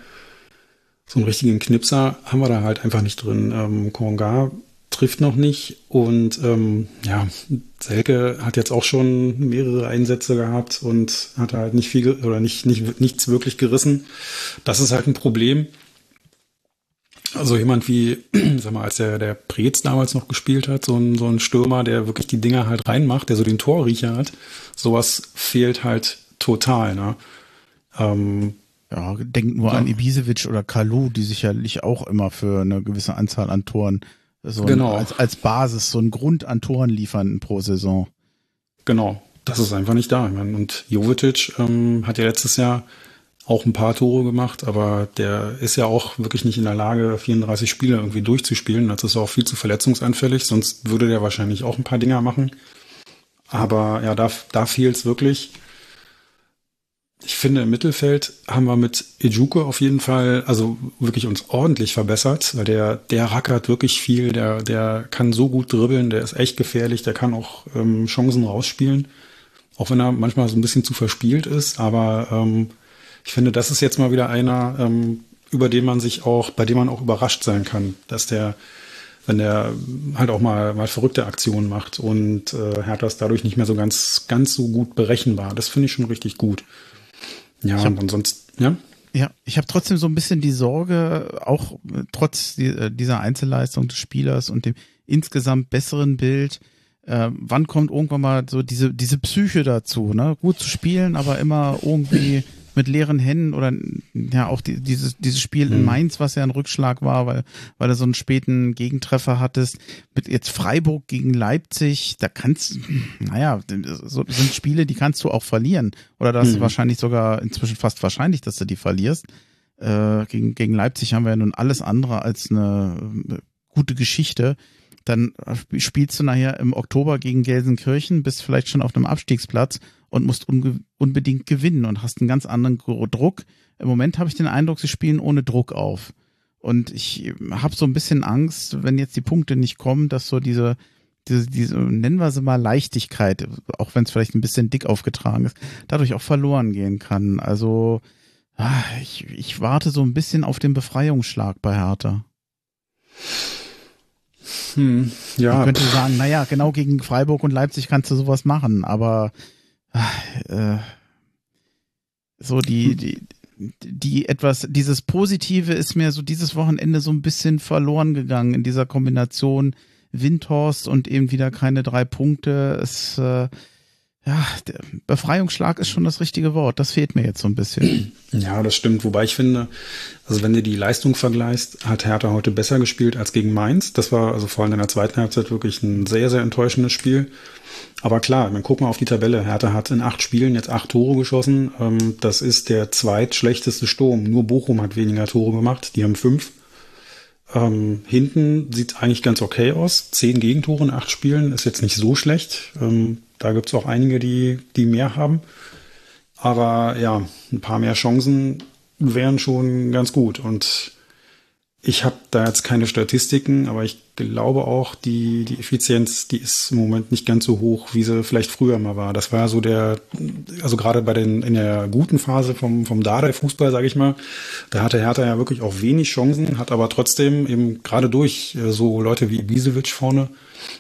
Speaker 3: so einen richtigen Knipser haben wir da halt einfach nicht drin. Ähm, Konga trifft noch nicht. Und ähm, ja, Selke hat jetzt auch schon mehrere Einsätze gehabt und hat halt nicht viel oder nicht, nicht nichts wirklich gerissen. Das ist halt ein Problem. Also jemand wie, [clears throat] sag mal, als der, der Preetz damals noch gespielt hat, so ein, so ein Stürmer, der wirklich die Dinger halt reinmacht, der so den Torriecher hat, sowas fehlt halt total, ne? Ähm,
Speaker 2: ja, denkt nur ja. an Ibisevic oder Kalu, die sicherlich auch immer für eine gewisse Anzahl an Toren so genau. Ein, als, als Basis so einen Grund an Toren liefern pro Saison.
Speaker 3: Genau, das ist einfach nicht da. Meine, und Jovetic ähm, hat ja letztes Jahr auch ein paar Tore gemacht, aber der ist ja auch wirklich nicht in der Lage, 34 Spiele irgendwie durchzuspielen. Das ist auch viel zu verletzungsanfällig, sonst würde der wahrscheinlich auch ein paar Dinger machen. Aber ja, da, da fehlt es wirklich ich finde, im Mittelfeld haben wir mit Ejuke auf jeden Fall, also wirklich uns ordentlich verbessert, weil der, der rackert wirklich viel, der, der kann so gut dribbeln, der ist echt gefährlich, der kann auch ähm, Chancen rausspielen, auch wenn er manchmal so ein bisschen zu verspielt ist, aber ähm, ich finde, das ist jetzt mal wieder einer, ähm, über den man sich auch, bei dem man auch überrascht sein kann, dass der, wenn der halt auch mal, mal verrückte Aktionen macht und äh, Hertha ist dadurch nicht mehr so ganz, ganz so gut berechenbar. Das finde ich schon richtig gut. Ja, hab, und ansonsten, ja.
Speaker 2: Ja, ich habe trotzdem so ein bisschen die Sorge, auch äh, trotz äh, dieser Einzelleistung des Spielers und dem insgesamt besseren Bild, äh, wann kommt irgendwann mal so diese, diese Psyche dazu, ne? Gut zu spielen, aber immer irgendwie mit leeren Händen oder ja auch die, dieses, dieses Spiel mhm. in Mainz, was ja ein Rückschlag war, weil, weil du so einen späten Gegentreffer hattest. Mit jetzt Freiburg gegen Leipzig, da kannst, naja, so sind Spiele, die kannst du auch verlieren. Oder das mhm. ist wahrscheinlich sogar inzwischen fast wahrscheinlich, dass du die verlierst. Äh, gegen, gegen Leipzig haben wir ja nun alles andere als eine äh, gute Geschichte dann spielst du nachher im Oktober gegen Gelsenkirchen, bist vielleicht schon auf einem Abstiegsplatz und musst unbedingt gewinnen und hast einen ganz anderen Druck. Im Moment habe ich den Eindruck, sie spielen ohne Druck auf. Und ich habe so ein bisschen Angst, wenn jetzt die Punkte nicht kommen, dass so diese, diese, diese nennen wir sie mal Leichtigkeit, auch wenn es vielleicht ein bisschen dick aufgetragen ist, dadurch auch verloren gehen kann. Also ah, ich, ich warte so ein bisschen auf den Befreiungsschlag bei Hertha. Hm, ja. Man könnte sagen, naja, genau gegen Freiburg und Leipzig kannst du sowas machen, aber äh, so die, die, die etwas, dieses Positive ist mir so dieses Wochenende so ein bisschen verloren gegangen in dieser Kombination Windhorst und eben wieder keine drei Punkte. Es, äh, ja, der Befreiungsschlag ist schon das richtige Wort. Das fehlt mir jetzt so ein bisschen. [clears throat]
Speaker 3: Ja, das stimmt. Wobei ich finde, also wenn du die Leistung vergleichst, hat Hertha heute besser gespielt als gegen Mainz. Das war also vor allem in der zweiten Halbzeit wirklich ein sehr, sehr enttäuschendes Spiel. Aber klar, dann guck mal auf die Tabelle. Hertha hat in acht Spielen jetzt acht Tore geschossen. Ähm, das ist der zweitschlechteste Sturm. Nur Bochum hat weniger Tore gemacht. Die haben fünf. Ähm, hinten sieht eigentlich ganz okay aus. Zehn Gegentore in acht Spielen ist jetzt nicht so schlecht. Ähm, da gibt's auch einige, die, die mehr haben. Aber ja, ein paar mehr Chancen wären schon ganz gut. Und Ich habe da jetzt keine Statistiken, aber ich glaube auch, die, die Effizienz, die ist im Moment nicht ganz so hoch, wie sie vielleicht früher mal war. Das war so der, also gerade bei den, in der guten Phase vom, vom Dardai-Fußball, sage ich mal, da hatte Hertha ja wirklich auch wenig Chancen, hat aber trotzdem eben gerade durch äh, so Leute wie Bisevic vorne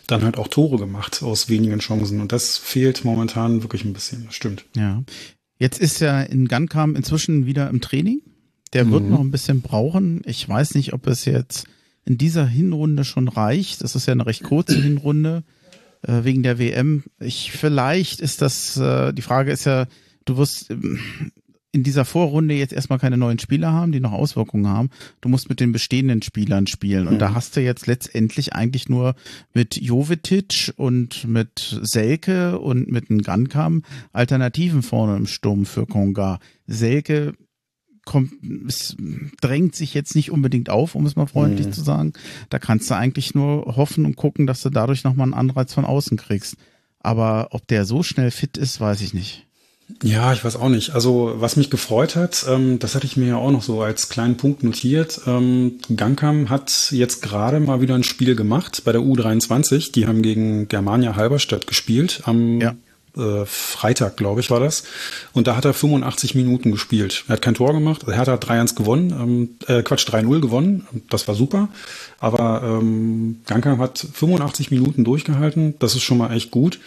Speaker 3: dann halt auch Tore gemacht aus wenigen Chancen. Und das fehlt momentan wirklich ein bisschen, das stimmt.
Speaker 2: Ja. Jetzt ist ja in Gankam inzwischen wieder im Training. Der wird mhm. noch ein bisschen brauchen. Ich weiß nicht, ob es jetzt in dieser Hinrunde schon reicht. Das ist ja eine recht kurze [clears throat] Hinrunde äh, wegen der WM. Ich vielleicht ist das äh, die Frage ist ja, du wirst ähm, in dieser Vorrunde jetzt erstmal keine neuen Spieler haben, die noch Auswirkungen haben. Du musst mit den bestehenden Spielern spielen. Und mhm. da hast du jetzt letztendlich eigentlich nur mit Jovetic und mit Selke und mit Ngankam Alternativen vorne im Sturm für Konga. Selke kommt, es drängt sich jetzt nicht unbedingt auf, um es mal freundlich mhm. zu sagen. Da kannst du eigentlich nur hoffen und gucken, dass du dadurch nochmal einen Anreiz von außen kriegst. Aber ob der so schnell fit ist, weiß ich nicht.
Speaker 3: Ja, ich weiß auch nicht. Also was mich gefreut hat, ähm, das hatte ich mir ja auch noch so als kleinen Punkt notiert. Ähm, Gankam hat jetzt gerade mal wieder ein Spiel gemacht bei der U23. Die haben gegen Germania Halberstadt gespielt am ja äh, Freitag, glaube ich, war das. Und da hat er 85 Minuten gespielt. Er hat kein Tor gemacht. Also Hertha hat 3-1 gewonnen, ähm, äh, Quatsch, 3-0 gewonnen. Das war super. Aber ähm, Gankam hat 85 Minuten durchgehalten. Das ist schon mal echt gut.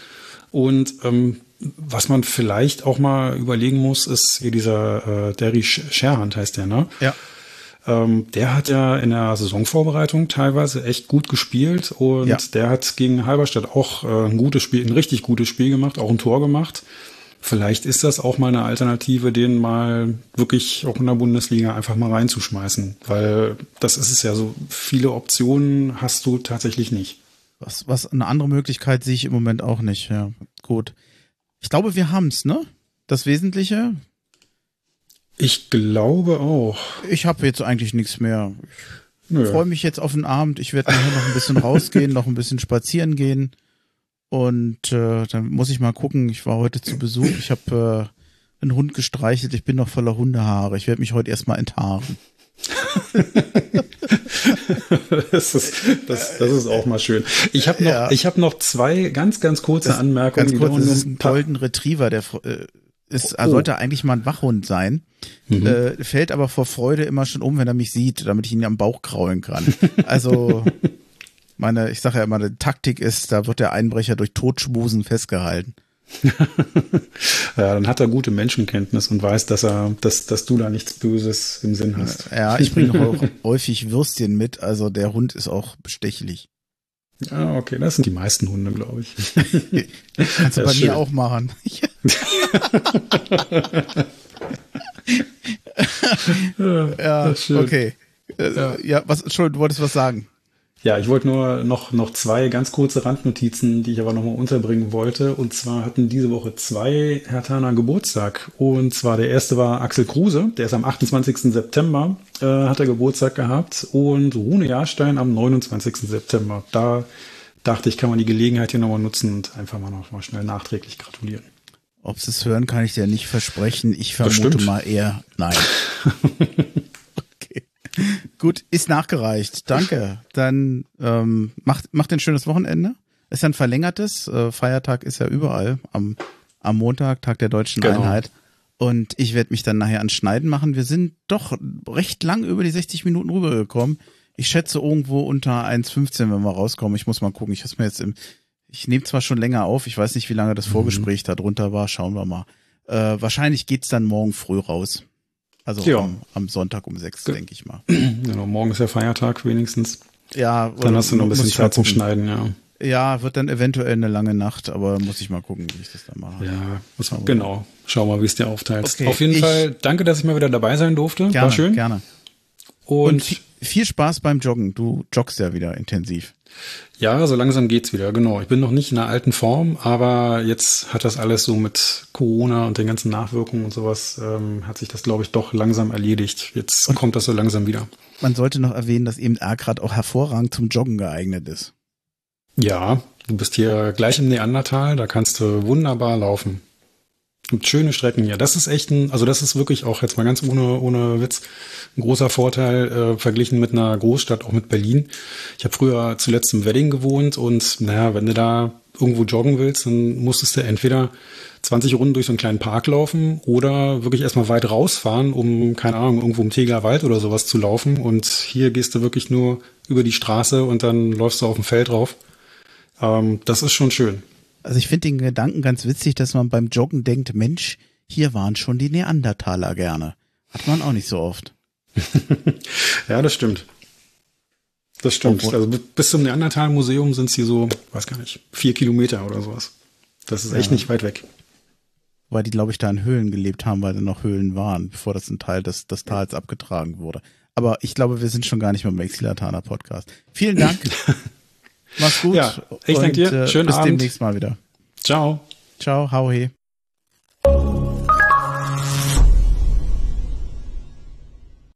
Speaker 3: Und ähm, was man vielleicht auch mal überlegen muss, ist hier dieser äh, Derry Sherhand heißt der, ne?
Speaker 2: Ja.
Speaker 3: Ähm, der hat ja in der Saisonvorbereitung teilweise echt gut gespielt und ja. der hat gegen Halberstadt auch äh, ein gutes Spiel, ein richtig gutes Spiel gemacht, auch ein Tor gemacht. Vielleicht ist das auch mal eine Alternative, den mal wirklich auch in der Bundesliga einfach mal reinzuschmeißen, weil das ist es ja so. Viele Optionen hast du tatsächlich nicht.
Speaker 2: Was, was eine andere Möglichkeit sehe ich im Moment auch nicht. Ja, gut. Ich glaube, wir haben es, ne? Das Wesentliche.
Speaker 3: Ich glaube auch.
Speaker 2: Ich habe jetzt eigentlich nichts mehr. Ich freue mich jetzt auf den Abend. Ich werde nachher noch ein bisschen rausgehen, noch ein bisschen spazieren gehen. Und äh, dann muss ich mal gucken. Ich war heute zu Besuch. Ich habe äh, einen Hund gestreichelt. Ich bin noch voller Hundehaare. Ich werde mich heute erstmal enthaaren. [laughs]
Speaker 3: das, ist, das, das ist auch mal schön. Ich habe noch, ja. ich hab noch zwei ganz, ganz kurze das, Anmerkungen.
Speaker 2: Ganz kurz, das ist ein Golden Retriever, der äh, ist, oh. sollte eigentlich mal ein Wachhund sein. Mhm. Äh, fällt aber vor Freude immer schon um, wenn er mich sieht, damit ich ihn am Bauch kraulen kann. [laughs] Also meine, ich sage ja immer, die Taktik ist, da wird der Einbrecher durch Totschmusen festgehalten. [laughs]
Speaker 3: ja, dann hat er gute Menschenkenntnis und weiß, dass er, dass, dass du da nichts Böses im Sinn hast.
Speaker 2: Ja, ich bringe [laughs] auch häufig Würstchen mit, also der Hund ist auch bestechlich.
Speaker 3: Ah, okay, das sind die meisten Hunde, glaube ich. [laughs]
Speaker 2: Kannst du bei schön. mir auch machen. [laughs] [laughs] ja, okay. Ja. ja, was, Entschuldigung, du wolltest was sagen.
Speaker 3: Ja, ich wollte nur noch, noch zwei ganz kurze Randnotizen, die ich aber nochmal unterbringen wollte. Und zwar hatten diese Woche zwei Hertaner Geburtstag. Und zwar der erste war Axel Kruse, der ist am 28. September, äh, hat er Geburtstag gehabt. Und Rune Jahrstein am 29. September. Da dachte ich, kann man die Gelegenheit hier nochmal nutzen und einfach mal noch mal schnell nachträglich gratulieren.
Speaker 2: Ob sie es hören, kann ich dir nicht versprechen. Ich vermute mal eher nein. [laughs] Gut, ist nachgereicht. Danke. Dann ähm, macht, macht ein schönes Wochenende. Ist ja ein verlängertes. Äh, Feiertag ist ja überall am, am Montag, Tag der deutschen genau. Einheit. Und ich werde mich dann nachher an Schneiden machen. Wir sind doch recht lang über die 60 Minuten rübergekommen. Ich schätze irgendwo unter 1,15, wenn wir rauskommen. Ich muss mal gucken. Ich mir jetzt im, ich nehme zwar schon länger auf, ich weiß nicht, wie lange das mhm. Vorgespräch mhm. da drunter war. Schauen wir mal. Äh, wahrscheinlich geht's dann morgen früh raus. Also ja. am, am, Sonntag um sechs, Ge denke ich mal. [clears throat]
Speaker 3: Genau, morgen ist ja Feiertag wenigstens.
Speaker 2: Ja,
Speaker 3: dann hast du noch ein bisschen Zeit zum Schneiden, ja.
Speaker 2: Ja, wird dann eventuell eine lange Nacht, aber muss ich mal gucken, wie ich das dann mache.
Speaker 3: Ja, muss man, genau. Schau mal, wie es dir aufteilst. Okay, Auf jeden Fall, danke, dass ich mal wieder dabei sein durfte.
Speaker 2: Gerne,
Speaker 3: War schön.
Speaker 2: Gerne. Und, Und viel Spaß beim Joggen. Du joggst ja wieder intensiv.
Speaker 3: Ja, so langsam geht's wieder, genau. Ich bin noch nicht in der alten Form, aber jetzt hat das alles so mit Corona und den ganzen Nachwirkungen und sowas, ähm, hat sich das, glaube ich, doch langsam erledigt. Jetzt und kommt das so langsam wieder.
Speaker 2: Man sollte noch erwähnen, dass eben Ergrad auch hervorragend zum Joggen geeignet ist.
Speaker 3: Ja, du bist hier gleich im Neandertal, da kannst du wunderbar laufen. Gibt schöne Strecken hier. Das ist echt ein, also das ist wirklich auch jetzt mal ganz ohne, ohne Witz ein großer Vorteil äh, verglichen mit einer Großstadt, auch mit Berlin. Ich habe früher zuletzt im Wedding gewohnt und naja, wenn du da irgendwo joggen willst, dann musstest du entweder 20 Runden durch so einen kleinen Park laufen oder wirklich erstmal weit rausfahren, um, keine Ahnung, irgendwo im Tegeler Wald oder sowas zu laufen. Und hier gehst du wirklich nur über die Straße und dann läufst du auf dem Feld drauf. Ähm, das ist schon schön.
Speaker 2: Also ich finde den Gedanken ganz witzig, dass man beim Joggen denkt, Mensch, hier waren schon die Neandertaler gerne. Hat man auch nicht so oft. [laughs]
Speaker 3: ja, das stimmt. Das stimmt. Obwohl, also bis zum Neandertal-Museum sind es hier so, weiß gar nicht, vier Kilometer oder sowas. Das ist echt ja. nicht weit weg.
Speaker 2: Weil die, glaube ich, da in Höhlen gelebt haben, weil da noch Höhlen waren, bevor das ein Teil des, des Tals abgetragen wurde. Aber ich glaube, wir sind schon gar nicht mehr beim Exilatana Podcast. Vielen Dank. [laughs] Mach's gut.
Speaker 3: Ja, ich danke dir. Äh,
Speaker 2: Schönen bis Abend. Bis demnächst mal wieder.
Speaker 3: Ciao.
Speaker 2: Ciao, hau he.